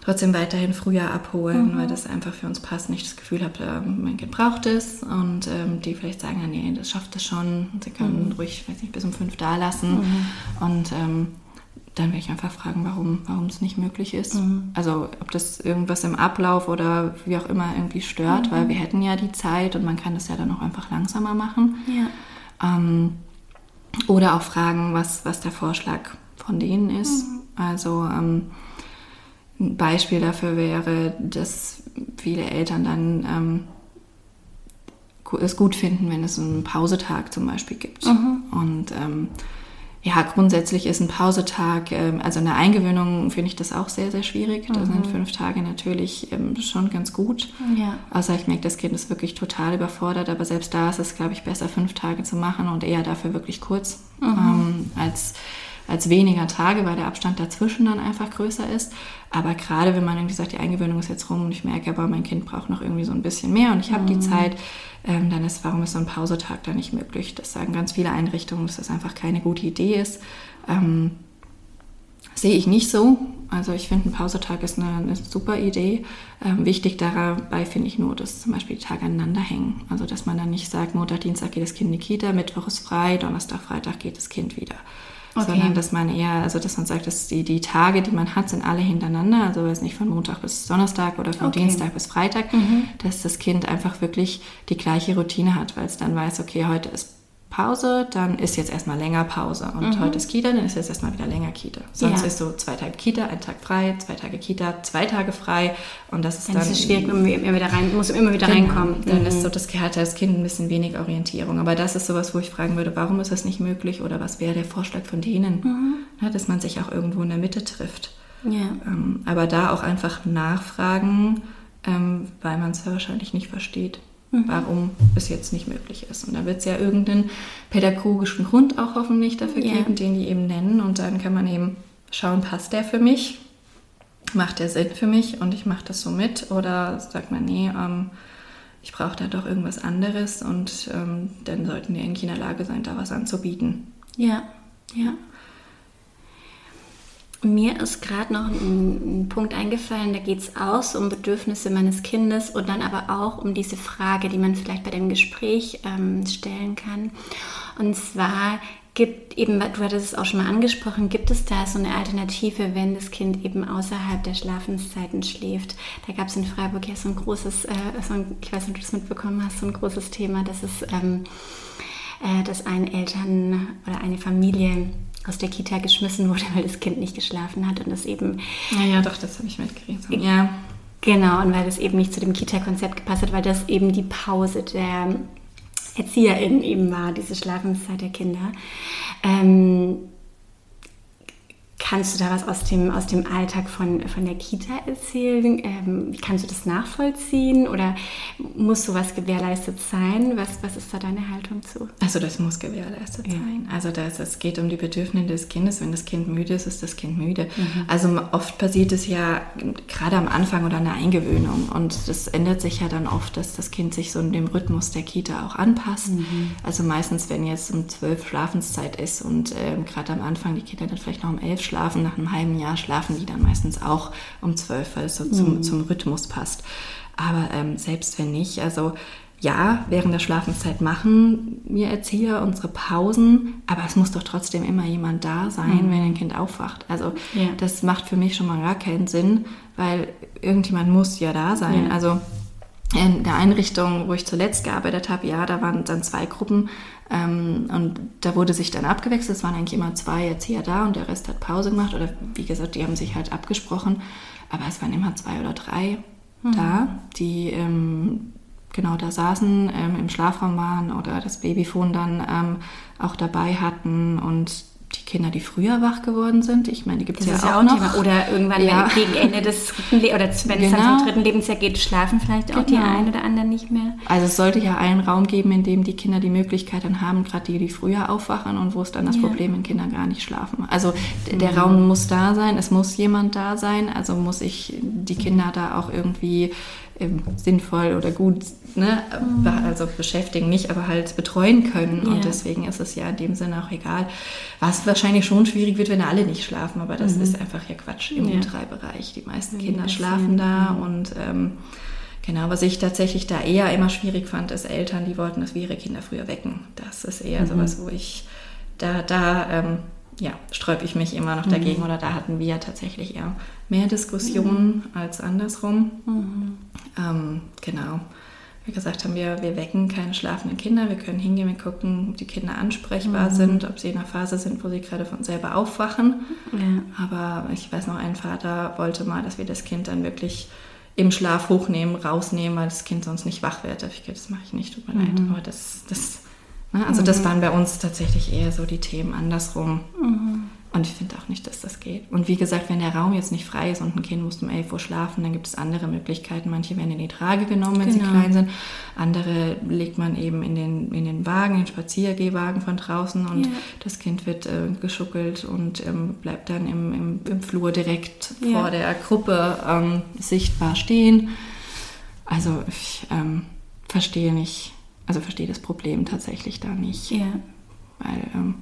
trotzdem weiterhin früher abholen, mhm. weil das einfach für uns passt. Nicht das Gefühl habe, äh, mein Kind braucht es und ähm, die vielleicht sagen, nee, das schafft es schon. Sie können mhm. ruhig, weiß nicht, bis um fünf da lassen. Mhm. Und ähm, dann werde ich einfach fragen, warum, warum es nicht möglich ist. Mhm. Also ob das irgendwas im Ablauf oder wie auch immer irgendwie stört, mhm. weil wir hätten ja die Zeit und man kann das ja dann auch einfach langsamer machen. Ja. Ähm, oder auch fragen, was, was der Vorschlag von denen ist. Mhm. Also ähm, ein Beispiel dafür wäre, dass viele Eltern dann ähm, es gut finden, wenn es einen Pausetag zum Beispiel gibt. Mhm. Und ähm, ja, grundsätzlich ist ein Pausetag, ähm, also eine Eingewöhnung finde ich das auch sehr, sehr schwierig. Da mhm. sind fünf Tage natürlich ähm, schon ganz gut. Ja. Außer ich merke, das Kind ist wirklich total überfordert, aber selbst da ist es, glaube ich, besser, fünf Tage zu machen und eher dafür wirklich kurz mhm. ähm, als als weniger Tage, weil der Abstand dazwischen dann einfach größer ist. Aber gerade wenn man irgendwie sagt, die Eingewöhnung ist jetzt rum und ich merke aber, mein Kind braucht noch irgendwie so ein bisschen mehr und ich habe mhm. die Zeit, ähm, dann ist, warum ist so ein Pausetag da nicht möglich? Das sagen ganz viele Einrichtungen, dass das einfach keine gute Idee ist. Ähm, sehe ich nicht so. Also ich finde, ein Pausetag ist eine, eine super Idee. Ähm, wichtig dabei finde ich nur, dass zum Beispiel die Tage aneinander hängen. Also dass man dann nicht sagt, Montag, Dienstag geht das Kind in die Kita, Mittwoch ist frei, Donnerstag, Freitag geht das Kind wieder okay. sondern dass man eher, also dass man sagt, dass die, die Tage, die man hat, sind alle hintereinander, also weiß nicht von Montag bis Donnerstag oder von okay. Dienstag bis Freitag, mhm. dass das Kind einfach wirklich die gleiche Routine hat, weil es dann weiß, okay, heute ist Pause, dann ist jetzt erstmal länger Pause. Und mhm. heute ist Kita, dann ist jetzt erstmal wieder länger Kita. Sonst ja. ist so zwei Tage Kita, ein Tag frei, zwei Tage Kita, zwei Tage frei. Und das ist dann. Das ist schwierig, immer wieder rein, muss immer wieder genau. reinkommen. Dann mhm. ist so, das hat das Kind ein bisschen wenig Orientierung. Aber das ist sowas, wo ich fragen würde, warum ist das nicht möglich oder was wäre der Vorschlag von denen? Mhm. Ja, dass man sich auch irgendwo in der Mitte trifft. Ja. Ähm, aber da auch einfach nachfragen, ähm, weil man es ja wahrscheinlich nicht versteht mhm. warum es jetzt nicht möglich ist. Und da wird es ja irgendeinen pädagogischen Grund auch hoffentlich dafür ja. geben, den die eben nennen. Und dann kann man eben schauen, passt der für mich? Macht der Sinn für mich und ich mache das so mit? Oder sagt man, nee, ähm, ich brauche da doch irgendwas anderes und ähm, dann sollten die eigentlich in der Lage sein, da was anzubieten. Ja, ja. Mir ist gerade noch ein, ein, Punkt eingefallen, da geht es auch um Bedürfnisse meines Kindes und dann aber auch um diese Frage, die man vielleicht bei dem Gespräch ähm, stellen kann. Und zwar gibt eben, du hattest es auch schon mal angesprochen, gibt es da so eine Alternative, wenn das Kind eben außerhalb der Schlafenszeiten schläft? Da gab es in Freiburg ja so ein großes, äh, so ein, ich weiß nicht, ob du das mitbekommen hast, so ein großes Thema, dass es, ähm, äh, dass ein Eltern oder eine Familie aus der Kita geschmissen wurde, weil das Kind nicht geschlafen hat und das eben. Ja, ja, doch, das habe ich mitgekriegt. Ja. Genau, und weil das eben nicht zu dem Kita-Konzept gepasst hat, weil das eben die Pause der ErzieherInnen eben war, diese Schlafenszeit der Kinder. Ähm, Kannst du da was aus dem, aus dem Alltag von, von der Kita erzählen? Ähm, kannst du das nachvollziehen oder muss sowas gewährleistet sein? Was, was ist da deine Haltung zu? Also das muss gewährleistet ja. sein. Also das, es geht um die Bedürfnisse des Kindes. Wenn das Kind müde ist, ist das Kind müde. Mhm. Also oft passiert es ja gerade am Anfang oder eine Eingewöhnung und das ändert sich ja dann oft, dass das Kind sich so in dem Rhythmus der Kita auch anpasst. Mhm. Also meistens, wenn jetzt um zwölf Schlafenszeit ist und ähm, gerade am Anfang die Kinder dann vielleicht noch um elf schlafen. Nach einem halben Jahr schlafen die dann meistens auch um zwölf, weil es so zum, mhm. zum Rhythmus passt. Aber ähm, selbst wenn nicht, also ja, während der Schlafenszeit machen wir Erzieher unsere Pausen, aber es muss doch trotzdem immer jemand da sein, mhm. wenn ein Kind aufwacht. Also ja. das macht für mich schon mal gar keinen Sinn, weil irgendjemand muss ja da sein. Ja. Also in der Einrichtung, wo ich zuletzt gearbeitet habe, ja, da waren dann zwei Gruppen ähm, und da wurde sich dann abgewechselt. Es waren eigentlich immer zwei Erzieher da und der Rest hat Pause gemacht oder wie gesagt, die haben sich halt abgesprochen, aber es waren immer zwei oder drei mhm. da, die ähm, genau da saßen, ähm, im Schlafraum waren oder das Babyfon dann ähm, auch dabei hatten und die Kinder, die früher wach geworden sind, ich meine, die gibt es ja, ja auch, noch. Thema. Oder irgendwann ja. gegen Ende des dritten Le oder wenn genau. es dann zum genau. dritten Lebensjahr geht, schlafen vielleicht auch genau. die einen oder anderen nicht mehr. Also es sollte ja einen Raum geben, in dem die Kinder die Möglichkeit dann haben, gerade die, die früher aufwachen und wo es dann das ja. Problem in Kindern gar nicht schlafen. Also mhm. der Raum muss da sein, es muss jemand da sein, also muss ich die Kinder da auch irgendwie ähm, sinnvoll oder gut, ne, mhm. also beschäftigen nicht, aber halt betreuen können. Ja. Und deswegen ist es ja in dem Sinne auch egal, was wahrscheinlich schon schwierig wird, wenn alle nicht schlafen, aber das mhm. ist einfach ja Quatsch im ja. bereich Die meisten Kinder schlafen da mhm. und ähm, Genau, was ich tatsächlich da eher immer schwierig fand, ist Eltern, die wollten, dass wir ihre Kinder früher wecken. Das ist eher mhm. sowas, wo ich da, da ähm, ja, sträube ich mich immer noch mhm. dagegen. Oder da hatten wir tatsächlich eher mehr Diskussionen mhm. als andersrum. Mhm. Ähm, genau. Wie gesagt, haben wir, wir wecken keine schlafenden Kinder. Wir können hingehen, wir gucken, ob die Kinder ansprechbar mhm. sind, ob sie in einer Phase sind, wo sie gerade von selber aufwachen. Ja. Aber ich weiß noch, ein Vater wollte mal, dass wir das Kind dann wirklich im Schlaf hochnehmen, rausnehmen, weil das Kind sonst nicht wach wird. Ich gesagt, das mache ich nicht, tut mir leid. Mhm. Aber das, das? Also mhm. das waren bei uns tatsächlich eher so die Themen andersrum. Mhm. Und ich finde auch nicht, dass das geht. Und wie gesagt, wenn der Raum jetzt nicht frei ist und ein Kind muss um 11 Uhr schlafen, dann gibt es andere Möglichkeiten. Manche werden in die Trage genommen, wenn genau. sie klein sind. Andere legt man eben in den, in den Wagen, den Spaziergehwagen von draußen und ja. das Kind wird äh, geschuckelt und ähm, bleibt dann im, im, im, Flur direkt ja. vor der Gruppe ähm, sichtbar stehen. Also ich ähm, verstehe nicht, also verstehe das Problem tatsächlich da nicht. Ja. Weil, ähm,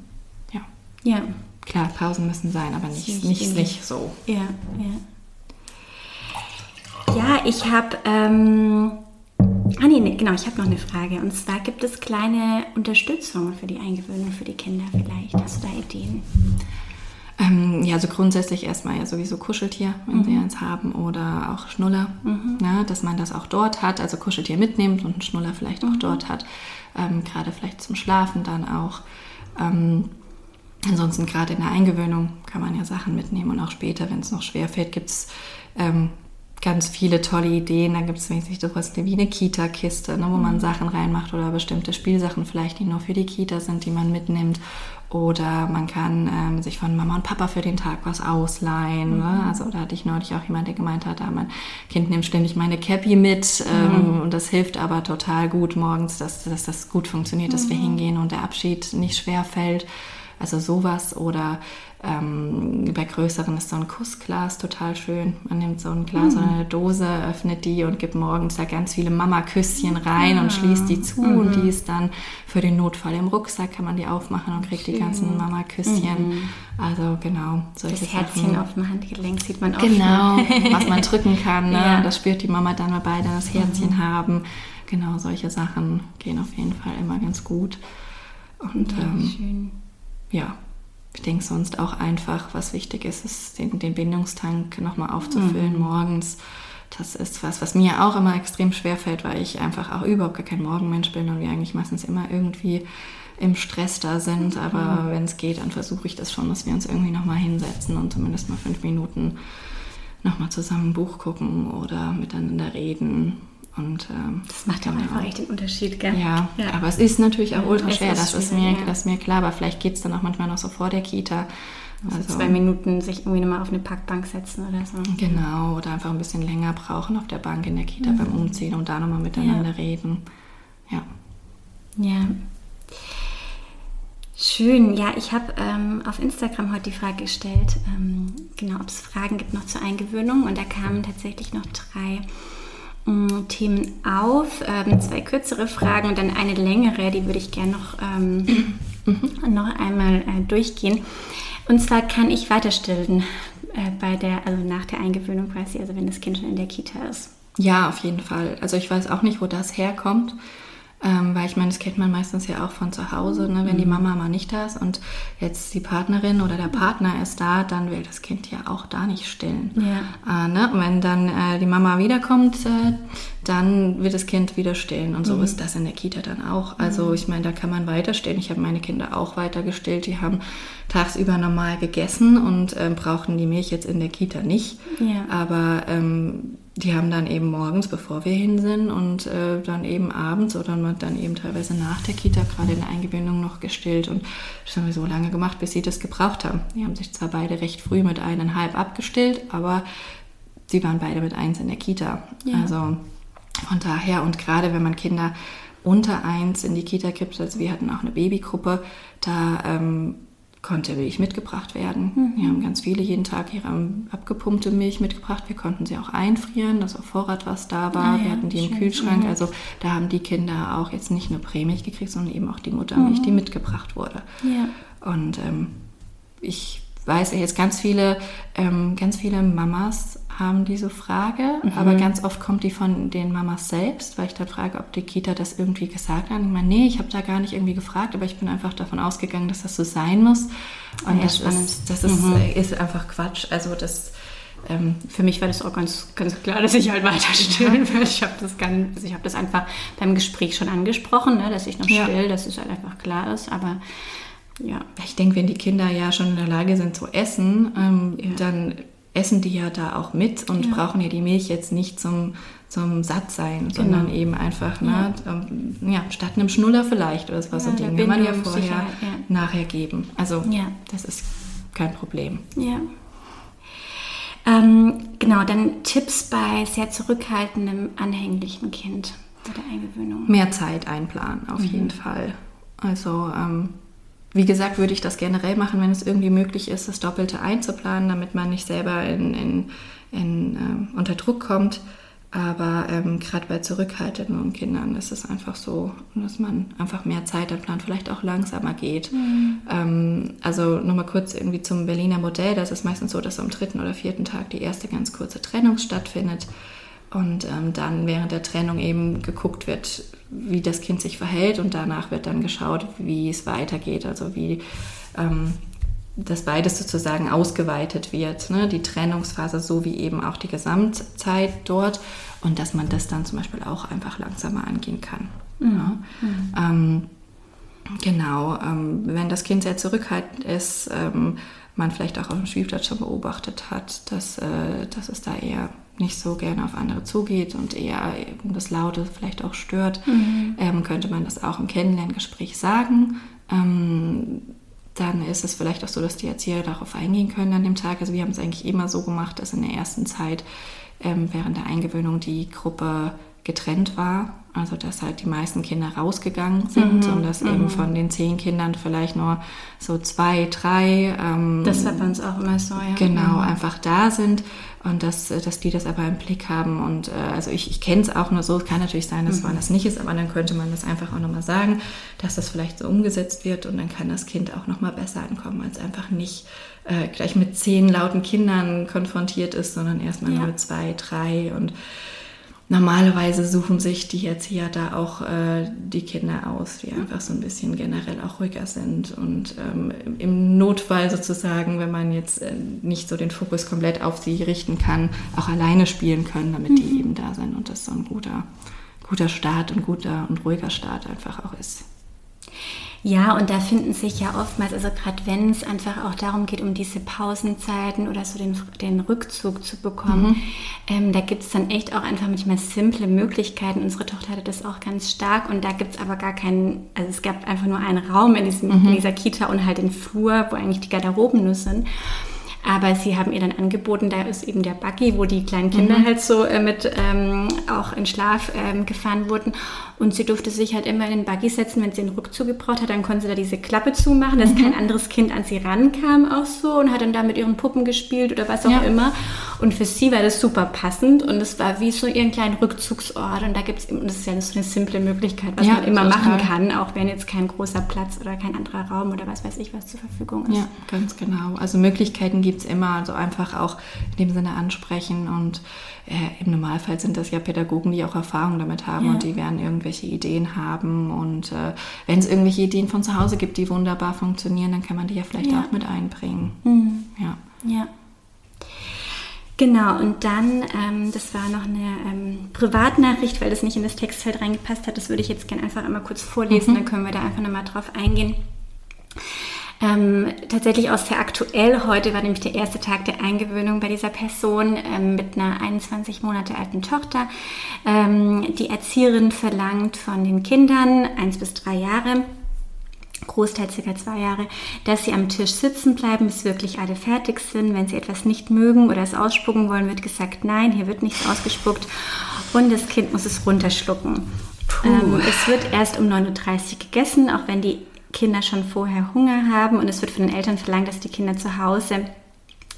ja. Ja. Klar, Pausen müssen sein, aber nicht, nicht, nicht, so. Ja, ja. Ja, ich habe. Ähm, ah, nee, genau, ich habe noch eine Frage. Und zwar gibt es kleine Unterstützung für die Eingewöhnung für die Kinder vielleicht. Hast du da Ideen? Ähm, ja, also grundsätzlich erstmal ja sowieso Kuscheltier, wenn mhm. sie eins haben, oder auch Schnuller, mhm. ja, dass man das auch dort hat, also Kuscheltier mitnimmt und einen Schnuller vielleicht mhm. auch dort hat, ähm, gerade vielleicht zum Schlafen dann auch. Ähm, ansonsten gerade in der Eingewöhnung kann man ja Sachen mitnehmen und auch später, wenn es noch schwer fällt, gibt es ähm, ganz viele tolle Ideen. Da gibt es mäßig sowas wie eine Kita-Kiste, ne, wo man mhm. Sachen reinmacht oder bestimmte Spielsachen vielleicht, die nur für die Kita sind, die man mitnimmt. Oder man kann ähm, sich von Mama und Papa für den Tag was ausleihen. Ne? Mhm. Ne? Also da hatte ich neulich auch jemand, der gemeint hat, ah, mein Kind nimmt ständig meine Cappy mit ähm, mhm. und das hilft aber total gut morgens, dass, dass das gut funktioniert, dass wir mhm. hingehen und der Abschied nicht schwer fällt. Also sowas oder ähm, bei größeren ist so ein Kussglas total schön. Man nimmt so ein Glas mhm. oder eine Dose, öffnet die und gibt morgens da ganz viele Mama-Küsschen rein ja. und schließt die zu mhm. und die ist dann für den Notfall im Rucksack, kann man die aufmachen und kriegt schön. die ganzen Mama-Küsschen. Mhm. Also genau, solche Das Herzchen Sachen. auf dem Handgelenk sieht man auch. Genau, was man drücken kann. Ne? Ja. Das spürt die Mama dann, weil beide das Herzchen mhm. haben. Genau, solche Sachen gehen auf jeden Fall immer ganz gut. Und ja, ähm, schön ja, ich denke sonst auch einfach, was wichtig ist, ist den, den Bindungstank nochmal aufzufüllen mhm. morgens. Das ist was, was mir auch immer extrem schwer fällt, weil ich einfach auch überhaupt gar kein Morgenmensch bin und wir eigentlich meistens immer irgendwie im Stress da sind. Aber mhm. wenn es geht, dann versuche ich das schon, dass wir uns irgendwie nochmal hinsetzen und zumindest mal fünf Minuten nochmal zusammen ein Buch gucken oder miteinander reden und, ähm, das macht ja genau. einfach echt den Unterschied, gell? Ja, ja. aber es ist natürlich auch ultra schwer, das, ist mir, ja. das ist mir klar, aber vielleicht geht es dann auch manchmal noch so vor der Kita. Also, also zwei Minuten sich irgendwie nochmal auf eine Parkbank setzen oder so. Genau, oder einfach ein bisschen länger brauchen auf der Bank in der Kita mhm. beim Umziehen und da nochmal miteinander ja. reden. Ja. Ja. Schön, ja, ich habe ähm, auf Instagram heute die Frage gestellt, ähm, genau, ob es Fragen gibt noch zur Eingewöhnung und da kamen tatsächlich noch drei Themen auf, ähm, zwei kürzere Fragen und dann eine längere, die würde ich gerne noch, ähm, mhm. noch einmal äh, durchgehen. Und zwar kann ich weiter stillen äh, bei der, also nach der Eingewöhnung quasi, also wenn das Kind schon in der Kita ist. Ja, auf jeden Fall. Also ich weiß auch nicht, wo das herkommt. Ähm, weil ich meine, das kennt man meistens ja auch von zu Hause, ne? wenn mhm. die Mama mal nicht da ist und jetzt die Partnerin oder der Partner ist da, dann will das Kind ja auch da nicht stillen. Ja. Äh, ne? Und wenn dann äh, die Mama wiederkommt, äh, dann wird das Kind wieder stillen. Und so mhm. ist das in der Kita dann auch. Also mhm. ich meine, da kann man weiter stillen. Ich habe meine Kinder auch weiter gestillt. Die haben tagsüber normal gegessen und ähm, brauchten die Milch jetzt in der Kita nicht. Ja. Aber ähm, die haben dann eben morgens, bevor wir hin sind und äh, dann eben abends oder dann eben teilweise nach der Kita gerade in der Eingewöhnung noch gestillt und das haben wir so lange gemacht, bis sie das gebraucht haben. Die haben sich zwar beide recht früh mit eineinhalb abgestillt, aber sie waren beide mit eins in der Kita. Ja. Also von daher und gerade wenn man Kinder unter eins in die Kita gibt, also wir hatten auch eine Babygruppe, da ähm, konnte Milch mitgebracht werden. Mhm. Wir haben ganz viele jeden Tag ihre abgepumpte Milch mitgebracht. Wir konnten sie auch einfrieren, dass auf Vorrat was da war. Ah, ja, wir hatten die im Kühlschrank. Mhm. Also da haben die Kinder auch jetzt nicht nur Prämilch gekriegt, sondern eben auch die Muttermilch, mhm. die mitgebracht wurde. Ja. Und ähm, ich weiß jetzt ganz viele, ähm, ganz viele Mamas haben diese Frage, mhm. aber ganz oft kommt die von den Mamas selbst, weil ich dann frage, ob die Kita das irgendwie gesagt hat. Ich meine, nee, ich habe da gar nicht irgendwie gefragt, aber ich bin einfach davon ausgegangen, dass das so sein muss. Und ja, das, ist, das ist, mhm. ist, einfach Quatsch. Also das ähm, für mich war das auch ganz, ganz klar, dass ich halt weiter stillen will. Ich habe das, also hab das einfach beim Gespräch schon angesprochen, ne, dass ich noch still, ja. dass es halt einfach klar ist. Aber ja. Ich denke, wenn die Kinder ja schon in der Lage sind zu essen, ähm, ja. dann essen die ja da auch mit und ja. brauchen ja die Milch jetzt nicht zum, zum Sattsein, genau. sondern eben einfach, ne, ja. Ähm, ja, statt einem Schnuller vielleicht oder sowas, ja, so Dinge kann man ja vorher, sicher, nachher geben. Also das ist kein Problem. Ja. Ähm, genau, dann Tipps bei sehr zurückhaltendem, anhänglichen Kind bei der Eingewöhnung. Mehr Zeit einplanen, auf mhm. jeden Fall. Also ähm, wie gesagt, würde ich das generell machen, wenn es irgendwie möglich ist, das Doppelte einzuplanen, damit man nicht selber in, in, in, äh, unter Druck kommt. Aber ähm, gerade bei zurückhaltenden Kindern ist es einfach so, dass man einfach mehr Zeit einplant, vielleicht auch langsamer geht. Mhm. Ähm, also nochmal kurz irgendwie zum Berliner Modell. Das ist meistens so, dass am dritten oder vierten Tag die erste ganz kurze Trennung stattfindet. Und ähm, dann während der Trennung eben geguckt wird, wie das Kind sich verhält und danach wird dann geschaut, wie es weitergeht, also wie ähm, das beides sozusagen ausgeweitet wird, ne? die Trennungsphase sowie eben auch die Gesamtzeit dort und dass man das dann zum Beispiel auch einfach langsamer angehen kann. Mhm. Ja? Mhm. Ähm, genau, ähm, wenn das Kind sehr zurückhaltend ist, ähm, man vielleicht auch auf dem Spielplatz schon beobachtet hat, dass, äh, dass es da eher nicht so gerne auf andere zugeht und eher das Laute vielleicht auch stört, mhm. ähm, könnte man das auch im Kennenlerngespräch sagen. Ähm, dann ist es vielleicht auch so, dass die Erzieher darauf eingehen können an dem Tag. Also wir haben es eigentlich immer so gemacht, dass in der ersten Zeit ähm, während der Eingewöhnung die Gruppe getrennt war. Also dass halt die meisten Kinder rausgegangen sind mhm, und dass mhm. eben von den zehn Kindern vielleicht nur so zwei, drei. Ähm, das war bei uns auch immer so, ja. Genau, mhm. einfach da sind und dass, dass die das aber im Blick haben. Und äh, also ich, ich kenne es auch nur so, es kann natürlich sein, dass mhm. man das nicht ist, aber dann könnte man das einfach auch nochmal sagen, dass das vielleicht so umgesetzt wird und dann kann das Kind auch nochmal besser ankommen, als einfach nicht äh, gleich mit zehn lauten Kindern konfrontiert ist, sondern erstmal ja. nur mit zwei, drei und normalerweise suchen sich die Erzieher da auch äh, die Kinder aus, die einfach so ein bisschen generell auch ruhiger sind und ähm, im Notfall sozusagen, wenn man jetzt äh, nicht so den Fokus komplett auf sie richten kann, auch alleine spielen können, damit mhm. die eben da sind und das so ein guter, guter Start und guter und ruhiger Start einfach auch ist. Ja, und da finden sich ja oftmals, also gerade wenn es einfach auch darum geht, um diese Pausenzeiten oder so den, den Rückzug zu bekommen, mhm. ähm, da gibt es dann echt auch einfach manchmal simple Möglichkeiten. Unsere Tochter hatte das auch ganz stark und da gibt es aber gar keinen, also es gab einfach nur einen Raum in, diesem, mhm. in dieser Kita und halt den Flur, wo eigentlich die Garderoben nur sind. Aber sie haben ihr dann angeboten, da ist eben der Buggy, wo die kleinen Kinder mhm. halt so äh, mit ähm, auch in Schlaf ähm, gefahren wurden. Und sie durfte sich halt immer in den Buggy setzen, wenn sie einen Rückzug gebraucht hat, dann konnte sie da diese Klappe zumachen, dass mhm. kein anderes Kind an sie rankam auch so und hat dann da mit ihren Puppen gespielt oder was auch ja. immer. Und für sie war das super passend und es war wie so ihren kleinen Rückzugsort. Und da gibt es, das ist ja so eine simple Möglichkeit, was ja, man immer machen kann, auch wenn jetzt kein großer Platz oder kein anderer Raum oder was weiß ich was zur Verfügung ist. Ja, ganz genau. Also Möglichkeiten gibt es immer. So einfach auch in dem Sinne ansprechen. Und äh, im Normalfall sind das ja Pädagogen, die auch Erfahrung damit haben ja. und die werden irgendwelche Ideen haben. Und äh, wenn es irgendwelche Ideen von zu Hause gibt, die wunderbar funktionieren, dann kann man die ja vielleicht ja. auch mit einbringen. Mhm. Ja. Ja. Genau, und dann, ähm, das war noch eine ähm, Privatnachricht, weil das nicht in das Textfeld reingepasst hat. Das würde ich jetzt gerne einfach einmal kurz vorlesen, mhm. dann können wir da einfach nochmal drauf eingehen. Ähm, tatsächlich auch sehr aktuell. Heute war nämlich der erste Tag der Eingewöhnung bei dieser Person ähm, mit einer 21 Monate alten Tochter. Ähm, die Erzieherin verlangt von den Kindern, eins bis drei Jahre, Großteil circa zwei Jahre, dass sie am Tisch sitzen bleiben, bis wirklich alle fertig sind. Wenn sie etwas nicht mögen oder es ausspucken wollen, wird gesagt, nein, hier wird nichts ausgespuckt und das Kind muss es runterschlucken. Ähm, es wird erst um 9.30 Uhr gegessen, auch wenn die Kinder schon vorher Hunger haben und es wird von den Eltern verlangt, dass die Kinder zu Hause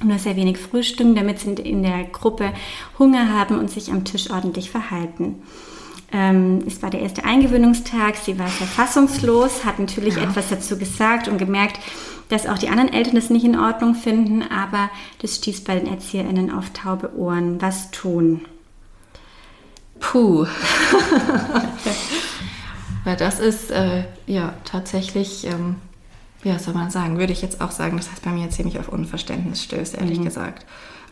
nur sehr wenig frühstücken, damit sie in der Gruppe Hunger haben und sich am Tisch ordentlich verhalten. Ähm, es war der erste Eingewöhnungstag, sie war sehr fassungslos, hat natürlich ja. etwas dazu gesagt und gemerkt, dass auch die anderen Eltern das nicht in Ordnung finden, aber das stieß bei den ErzieherInnen auf taube Ohren. Was tun? Puh. Weil das ist äh, ja tatsächlich, ähm, ja, soll man sagen, würde ich jetzt auch sagen, das heißt bei mir ziemlich auf Unverständnis stößt, ehrlich mhm. gesagt.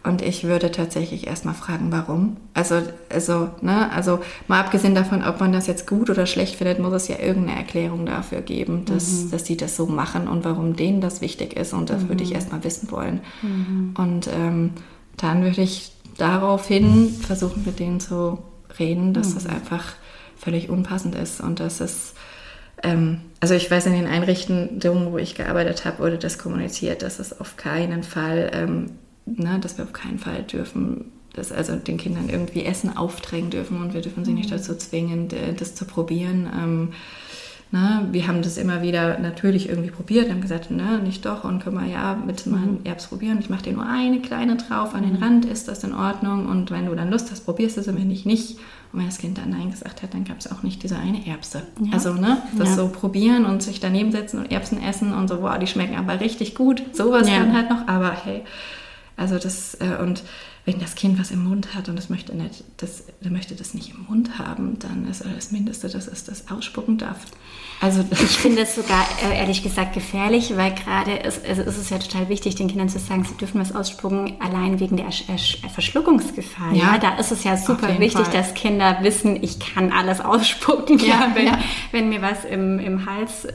Und ich würde tatsächlich erstmal fragen, warum. Also, also, ne, also mal abgesehen davon, ob man das jetzt gut oder schlecht findet, muss es ja irgendeine Erklärung dafür geben, dass, mhm. dass sie das so machen und warum denen das wichtig ist. Und das mhm. würde ich mhm. erstmal wissen wollen. Mhm. Und ähm, dann würde ich daraufhin versuchen, mit denen zu reden, dass das mhm. einfach völlig unpassend ist und dass es ähm, also ich weiß, in den Einrichtungen, wo ich gearbeitet habe, wurde das kommuniziert, dass es auf keinen Fall ähm, ne, dass wir auf keinen Fall dürfen, dass also den Kindern irgendwie Essen aufdrängen dürfen und wir dürfen sie nicht mhm. dazu zwingen, das zu probieren. Ähm, ne, wir haben das immer wieder natürlich irgendwie probiert, haben gesagt, ne, nicht doch und können wir ja mit meinem mhm. Erbs probieren. Ich mache dir nur eine kleine drauf an den mhm. Rand, ist das in Ordnung? Und wenn du dann Lust hast, probierst du es, wenn nicht, nicht. Und wenn das Kind dann Nein gesagt hat, dann gab es auch nicht diese eine Erbse. Ja. Also, ne, das ja. so probieren und sich daneben setzen und Erbsen essen und so, wow, die schmecken aber richtig gut. Sowas ja. dann halt noch, aber hey, also das, äh, und wenn das Kind was im Mund hat und das möchte, nicht, das, möchte das nicht im Mund haben, dann ist das Mindeste, dass es das ausspucken darf. Also ich finde es sogar äh, ehrlich gesagt gefährlich, weil gerade ist, also ist es ja total wichtig, den Kindern zu sagen, sie dürfen was ausspucken, allein wegen der Verschluckungsgefahr. Ja, ja? da ist es ja super wichtig, Fall. dass Kinder wissen, ich kann alles ausspucken, ja, ja, wenn, wenn, mir was im, im Hals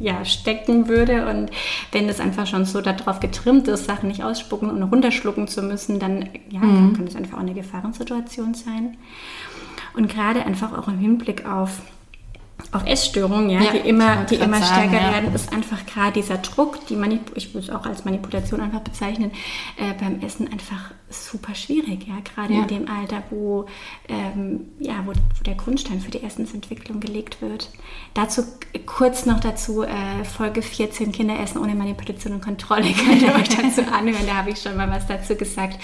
ja, stecken würde und wenn das einfach schon so darauf getrimmt ist, Sachen nicht ausspucken und runterschlucken zu müssen, dann, ja, mhm. dann kann das einfach auch eine Gefahrensituation sein. Und gerade einfach auch im Hinblick auf auf Essstörungen, ja, ja die immer, die immer stärker sagen, ja. werden, ist einfach gerade dieser Druck, die Manip ich würde es auch als Manipulation einfach bezeichnen, äh, beim Essen einfach super schwierig, ja, gerade ja. in dem Alter, wo, ähm, ja, wo, wo, der Grundstein für die Essensentwicklung gelegt wird. Dazu kurz noch dazu äh, Folge 14 Kinder essen ohne Manipulation und Kontrolle könnt ihr euch dazu anhören, da habe ich schon mal was dazu gesagt.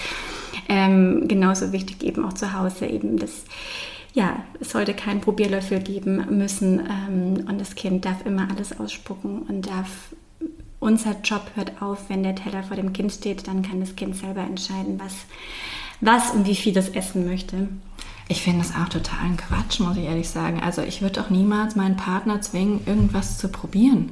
Ähm, genauso wichtig eben auch zu Hause eben das ja, es sollte keinen Probierlöffel geben müssen ähm, und das Kind darf immer alles ausspucken und darf, unser Job hört auf, wenn der Teller vor dem Kind steht, dann kann das Kind selber entscheiden, was, was und wie viel das essen möchte. Ich finde das auch totalen Quatsch, muss ich ehrlich sagen. Also ich würde doch niemals meinen Partner zwingen, irgendwas zu probieren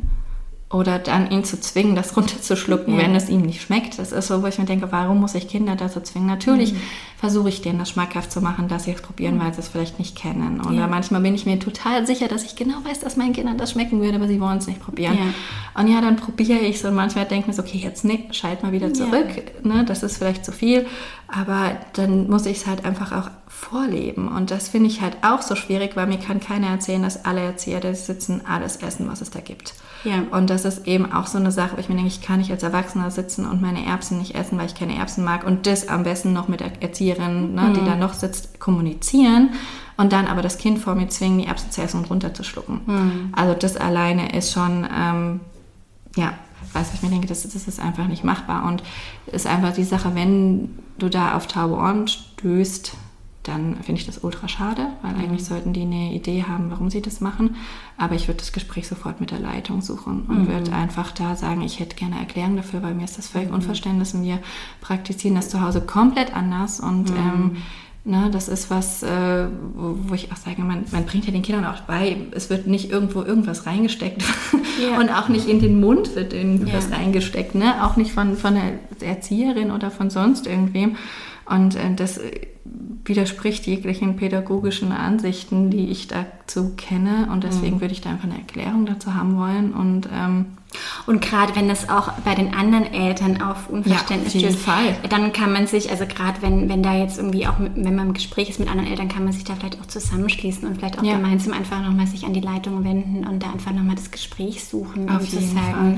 oder dann ihn zu zwingen, das runterzuschlucken, ja. wenn es ihm nicht schmeckt. Das ist so, wo ich mir denke, warum muss ich Kinder dazu zwingen? Natürlich mhm. versuche ich denen das schmackhaft zu machen, dass sie es probieren, mhm. weil sie es vielleicht nicht kennen. Oder ja. manchmal bin ich mir total sicher, dass ich genau weiß, dass meinen Kindern das schmecken würde, aber sie wollen es nicht probieren. Ja. Und ja, dann probiere ich es und manchmal denke ich mir so, okay, jetzt nee, schalt mal wieder zurück. Ne, das ist vielleicht zu viel. Aber dann muss ich es halt einfach auch vorleben. Und das finde ich halt auch so schwierig, weil mir kann keiner erzählen, dass alle Erzieher da sitzen, alles essen, was es da gibt. Ja. Und das ist eben auch so eine Sache, wo ich mir denke, ich kann nicht als Erwachsener sitzen und meine Erbsen nicht essen, weil ich keine Erbsen mag und das am besten noch mit der Erzieherin, ne, mhm. die da noch sitzt, kommunizieren und dann aber das Kind vor mir zwingen, die Erbsen zu essen und runterzuschlucken. Mhm. Also das alleine ist schon, ähm, ja, weiß ich mir denke, das, das ist einfach nicht machbar und ist einfach die Sache, wenn du da auf taube Ohren stößt, dann finde ich das ultra schade, weil mhm. eigentlich sollten die eine Idee haben, warum sie das machen. Aber ich würde das Gespräch sofort mit der Leitung suchen und mhm. würde einfach da sagen, ich hätte gerne Erklärung dafür, weil mir ist das völlig mhm. Unverständnis und wir praktizieren das zu Hause komplett anders und mhm. ähm, na, das ist was, äh, wo, wo, ich auch sage, man, man, bringt ja den Kindern auch bei, es wird nicht irgendwo irgendwas reingesteckt ja. und auch nicht in den Mund wird irgendwas ja. reingesteckt, ne? auch nicht von, von der Erzieherin oder von sonst irgendwem. Und äh, das widerspricht jeglichen pädagogischen Ansichten, die ich dazu kenne. Und deswegen mhm. würde ich da einfach eine Erklärung dazu haben wollen. Und, ähm, und gerade wenn das auch bei den anderen Eltern auf Unverständnis ja, auf stößt, Fall. dann kann man sich, also gerade wenn, wenn da jetzt irgendwie auch, mit, wenn man im Gespräch ist mit anderen Eltern, kann man sich da vielleicht auch zusammenschließen und vielleicht auch ja. gemeinsam einfach nochmal sich an die Leitung wenden und da einfach nochmal das Gespräch suchen auf und zu sagen, Fall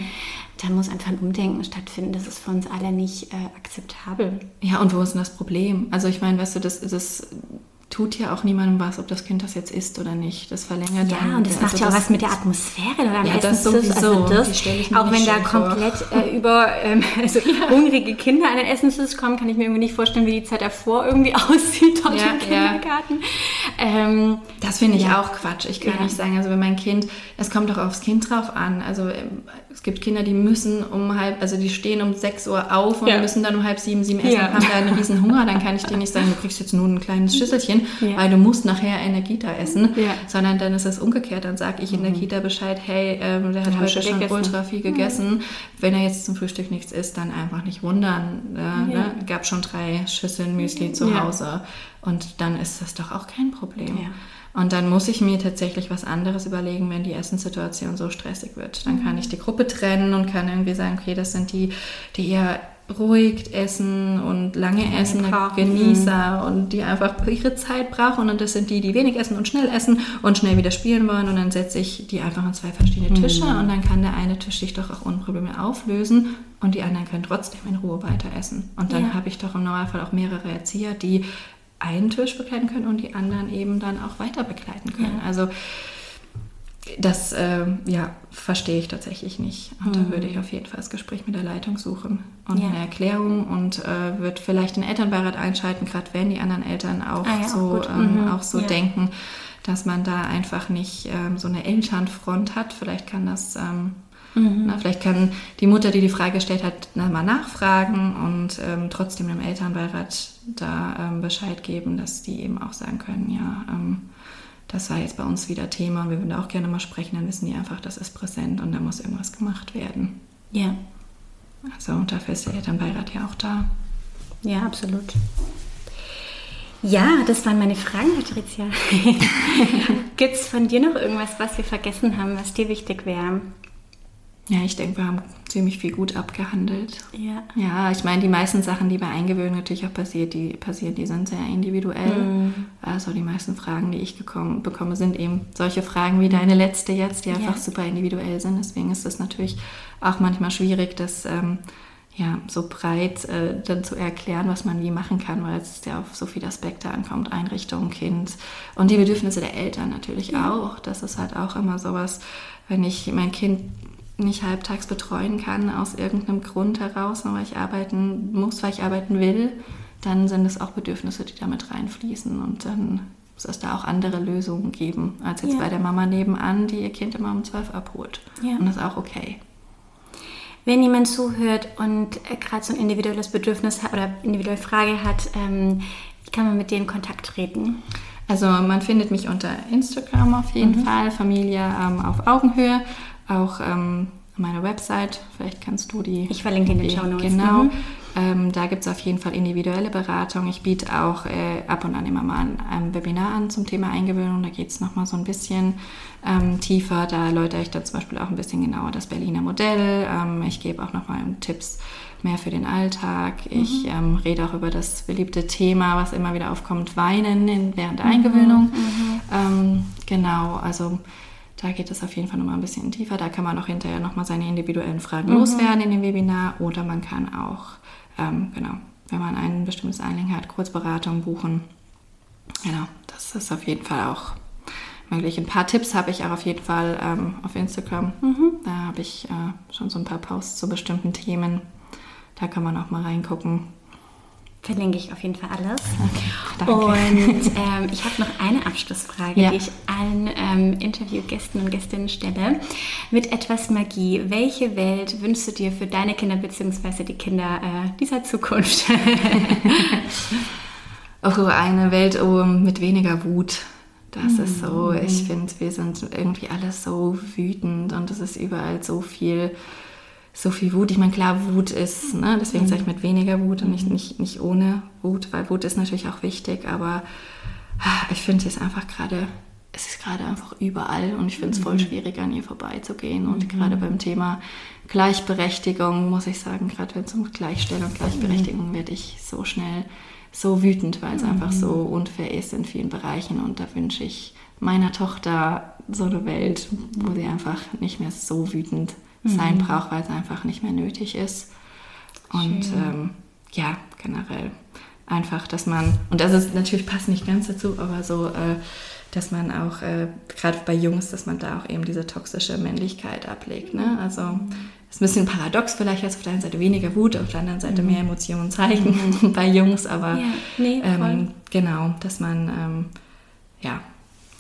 da muss einfach ein Umdenken stattfinden. Das ist für uns alle nicht äh, akzeptabel. Ja, und wo ist denn das Problem? Also ich meine, weißt du, das, das tut ja auch niemandem was, ob das Kind das jetzt isst oder nicht. Das verlängert ja. Ja, und das macht also ja auch was mit der Atmosphäre oder am ja, das sowieso. Also das, auch wenn da komplett äh, über ähm, also hungrige Kinder an den Essenstisch kommen, kann ich mir irgendwie nicht vorstellen, wie die Zeit davor irgendwie aussieht dort ja, im Kindergarten. Ähm, das finde ich ja. auch Quatsch. Ich kann nicht sagen, also wenn mein Kind, es kommt doch aufs Kind drauf an. Also ähm, es gibt Kinder, die müssen um halb, also die stehen um 6 Uhr auf und müssen dann um halb sieben, sieben essen und haben da einen riesen Hunger. Dann kann ich dir nicht sagen, du kriegst jetzt nur ein kleines Schüsselchen ja. weil du musst nachher Energie da essen, ja. sondern dann ist es umgekehrt. Dann sage ich in der mhm. Kita Bescheid, hey, ähm, der hat heute schon gegessen. ultra viel gegessen. Mhm. Wenn er jetzt zum Frühstück nichts isst, dann einfach nicht wundern. Äh, ne? Gab schon drei Schüsseln Müsli zu Hause und dann ist das doch auch kein Problem. Und dann muss ich mir tatsächlich was anderes überlegen, wenn die Essenssituation so stressig wird. Dann kann mhm. ich die Gruppe trennen und kann irgendwie sagen, okay, das sind die, die eher ruhig essen und lange essen, Genießer und die einfach ihre Zeit brauchen und das sind die, die wenig essen und schnell essen und schnell wieder spielen wollen und dann setze ich die einfach an zwei verschiedene Tische mhm. und dann kann der eine Tisch sich doch auch ohne Probleme auflösen und die anderen können trotzdem in Ruhe weiter essen. Und dann ja. habe ich doch im Normalfall auch mehrere Erzieher, die einen Tisch begleiten können und die anderen eben dann auch weiter begleiten können. Ja. Also das äh, ja, verstehe ich tatsächlich nicht. Und mhm. da würde ich auf jeden Fall das Gespräch mit der Leitung suchen und ja. eine Erklärung und äh, wird vielleicht den Elternbeirat einschalten, gerade wenn die anderen Eltern auch ah, ja, so, auch, ähm, mhm. auch so ja. denken, dass man da einfach nicht ähm, so eine Elternfront hat. Vielleicht kann das, ähm, mhm. na, vielleicht kann die Mutter, die die Frage gestellt hat, na, mal nachfragen und ähm, trotzdem dem Elternbeirat da ähm, Bescheid geben, dass die eben auch sagen können, ja, ähm, das war jetzt bei uns wieder Thema, wir würden auch gerne mal sprechen, dann wissen die einfach, das ist präsent und da muss irgendwas gemacht werden. Ja. Also dafür ist der Elternbeirat ja auch da. Ja, absolut. Ja, das waren meine Fragen, Patricia. Gibt es von dir noch irgendwas, was wir vergessen haben, was dir wichtig wäre? Ja, ich denke, wir haben ziemlich viel gut abgehandelt. Ja. Ja, ich meine, die meisten Sachen, die bei Eingewöhnung natürlich auch passiert, die passieren, die sind sehr individuell. Mhm. Also die meisten Fragen, die ich gekommen, bekomme, sind eben solche Fragen wie deine letzte jetzt, die ja. einfach super individuell sind. Deswegen ist es natürlich auch manchmal schwierig, das ähm, ja, so breit äh, dann zu erklären, was man wie machen kann, weil es ja auf so viele Aspekte ankommt, Einrichtung, Kind und die Bedürfnisse der Eltern natürlich ja. auch. Das ist halt auch immer sowas, wenn ich mein Kind nicht halbtags betreuen kann aus irgendeinem Grund heraus, weil ich arbeiten muss, weil ich arbeiten will, dann sind es auch Bedürfnisse, die damit reinfließen und dann muss es da auch andere Lösungen geben, als jetzt ja. bei der Mama nebenan, die ihr Kind immer um zwölf abholt. Ja. Und das ist auch okay. Wenn jemand zuhört und äh, gerade so ein individuelles Bedürfnis oder individuelle Frage hat, ähm, wie kann man mit denen in Kontakt treten? Also man findet mich unter Instagram auf jeden mhm. Fall, Familie ähm, auf Augenhöhe auch ähm, meine Website, vielleicht kannst du die. Ich verlinke in den Show Notes. Genau. Mhm. Ähm, da gibt es auf jeden Fall individuelle Beratung. Ich biete auch äh, ab und an immer mal ein, ein Webinar an zum Thema Eingewöhnung. Da geht es nochmal so ein bisschen ähm, tiefer. Da erläutere ich dann zum Beispiel auch ein bisschen genauer das Berliner Modell. Ähm, ich gebe auch nochmal Tipps mehr für den Alltag. Ich mhm. rede auch über das beliebte Thema, was immer wieder aufkommt, Weinen in, während der Eingewöhnung. Mhm. mhm. Ähm, genau, also da geht es auf jeden Fall nochmal ein bisschen tiefer. Da kann man auch hinterher nochmal seine individuellen Fragen mhm. loswerden in dem Webinar oder man kann auch, ähm, genau, wenn man ein bestimmtes Anliegen hat, Kurzberatung buchen. Genau, das ist auf jeden Fall auch möglich. Ein paar Tipps habe ich auch auf jeden Fall ähm, auf Instagram. Mhm. Da habe ich äh, schon so ein paar Posts zu bestimmten Themen. Da kann man auch mal reingucken. Verlinke ich auf jeden Fall alles. Okay, und ähm, ich habe noch eine Abschlussfrage, ja. die ich allen ähm, Interviewgästen und Gästinnen stelle. Mit etwas Magie. Welche Welt wünschst du dir für deine Kinder bzw. die Kinder äh, dieser Zukunft? Auch so eine Welt oh, mit weniger Wut. Das mhm. ist so, mhm. ich finde, wir sind irgendwie alle so wütend und es ist überall so viel so viel Wut. Ich meine, klar, Wut ist, ne? deswegen sage ich mit weniger Wut und nicht, nicht, nicht ohne Wut, weil Wut ist natürlich auch wichtig, aber ah, ich finde es einfach gerade, es ist gerade einfach überall und ich finde es voll mhm. schwierig, an ihr vorbeizugehen. Und mhm. gerade beim Thema Gleichberechtigung muss ich sagen, gerade wenn es um Gleichstellung und Gleichberechtigung mhm. werde ich so schnell so wütend, weil es mhm. einfach so unfair ist in vielen Bereichen und da wünsche ich meiner Tochter so eine Welt, wo sie einfach nicht mehr so wütend ist sein mhm. braucht, weil es einfach nicht mehr nötig ist. Und ähm, ja, generell einfach, dass man, und das ist natürlich passt nicht ganz dazu, aber so, äh, dass man auch, äh, gerade bei Jungs, dass man da auch eben diese toxische Männlichkeit ablegt. Ne? Also ist ein bisschen paradox vielleicht, als auf der einen Seite weniger Wut, auf der anderen Seite mhm. mehr Emotionen zeigen mhm. bei Jungs, aber ja, nee, ähm, genau, dass man ähm, ja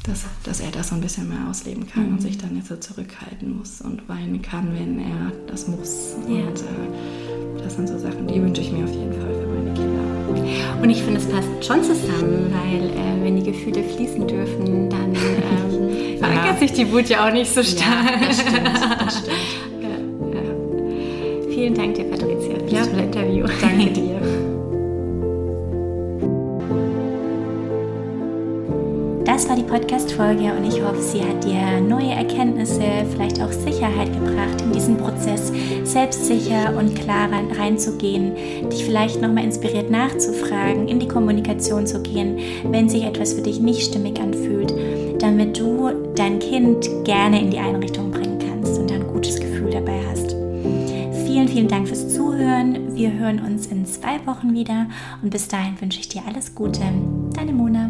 dass, dass er das so ein bisschen mehr ausleben kann mhm. und sich dann jetzt so zurückhalten muss und weinen kann, wenn er das muss. Ja. Und äh, das sind so Sachen, die wünsche ich mir auf jeden Fall für meine Kinder. Und ich finde, es passt schon zusammen, weil äh, wenn die Gefühle fließen dürfen, dann ähm, verankert ja. sich die Wut ja auch nicht so stark. Ja, das stimmt. Das stimmt. Vielen Dank dir, Patricia, für das tolle Interview. Danke dir. Das war die Podcast-Folge und ich hoffe, sie hat dir neue Erkenntnisse, vielleicht auch Sicherheit gebracht, in diesen Prozess selbstsicher und klar reinzugehen, dich vielleicht nochmal inspiriert nachzufragen, in die Kommunikation zu gehen, wenn sich etwas für dich nicht stimmig anfühlt, damit du dein Kind gerne in die Einrichtung bringen kannst und ein gutes Gefühl dabei hast. Vielen, vielen Dank fürs Zuhören. Wir hören uns in zwei Wochen wieder und bis dahin wünsche ich dir alles Gute. Deine Mona.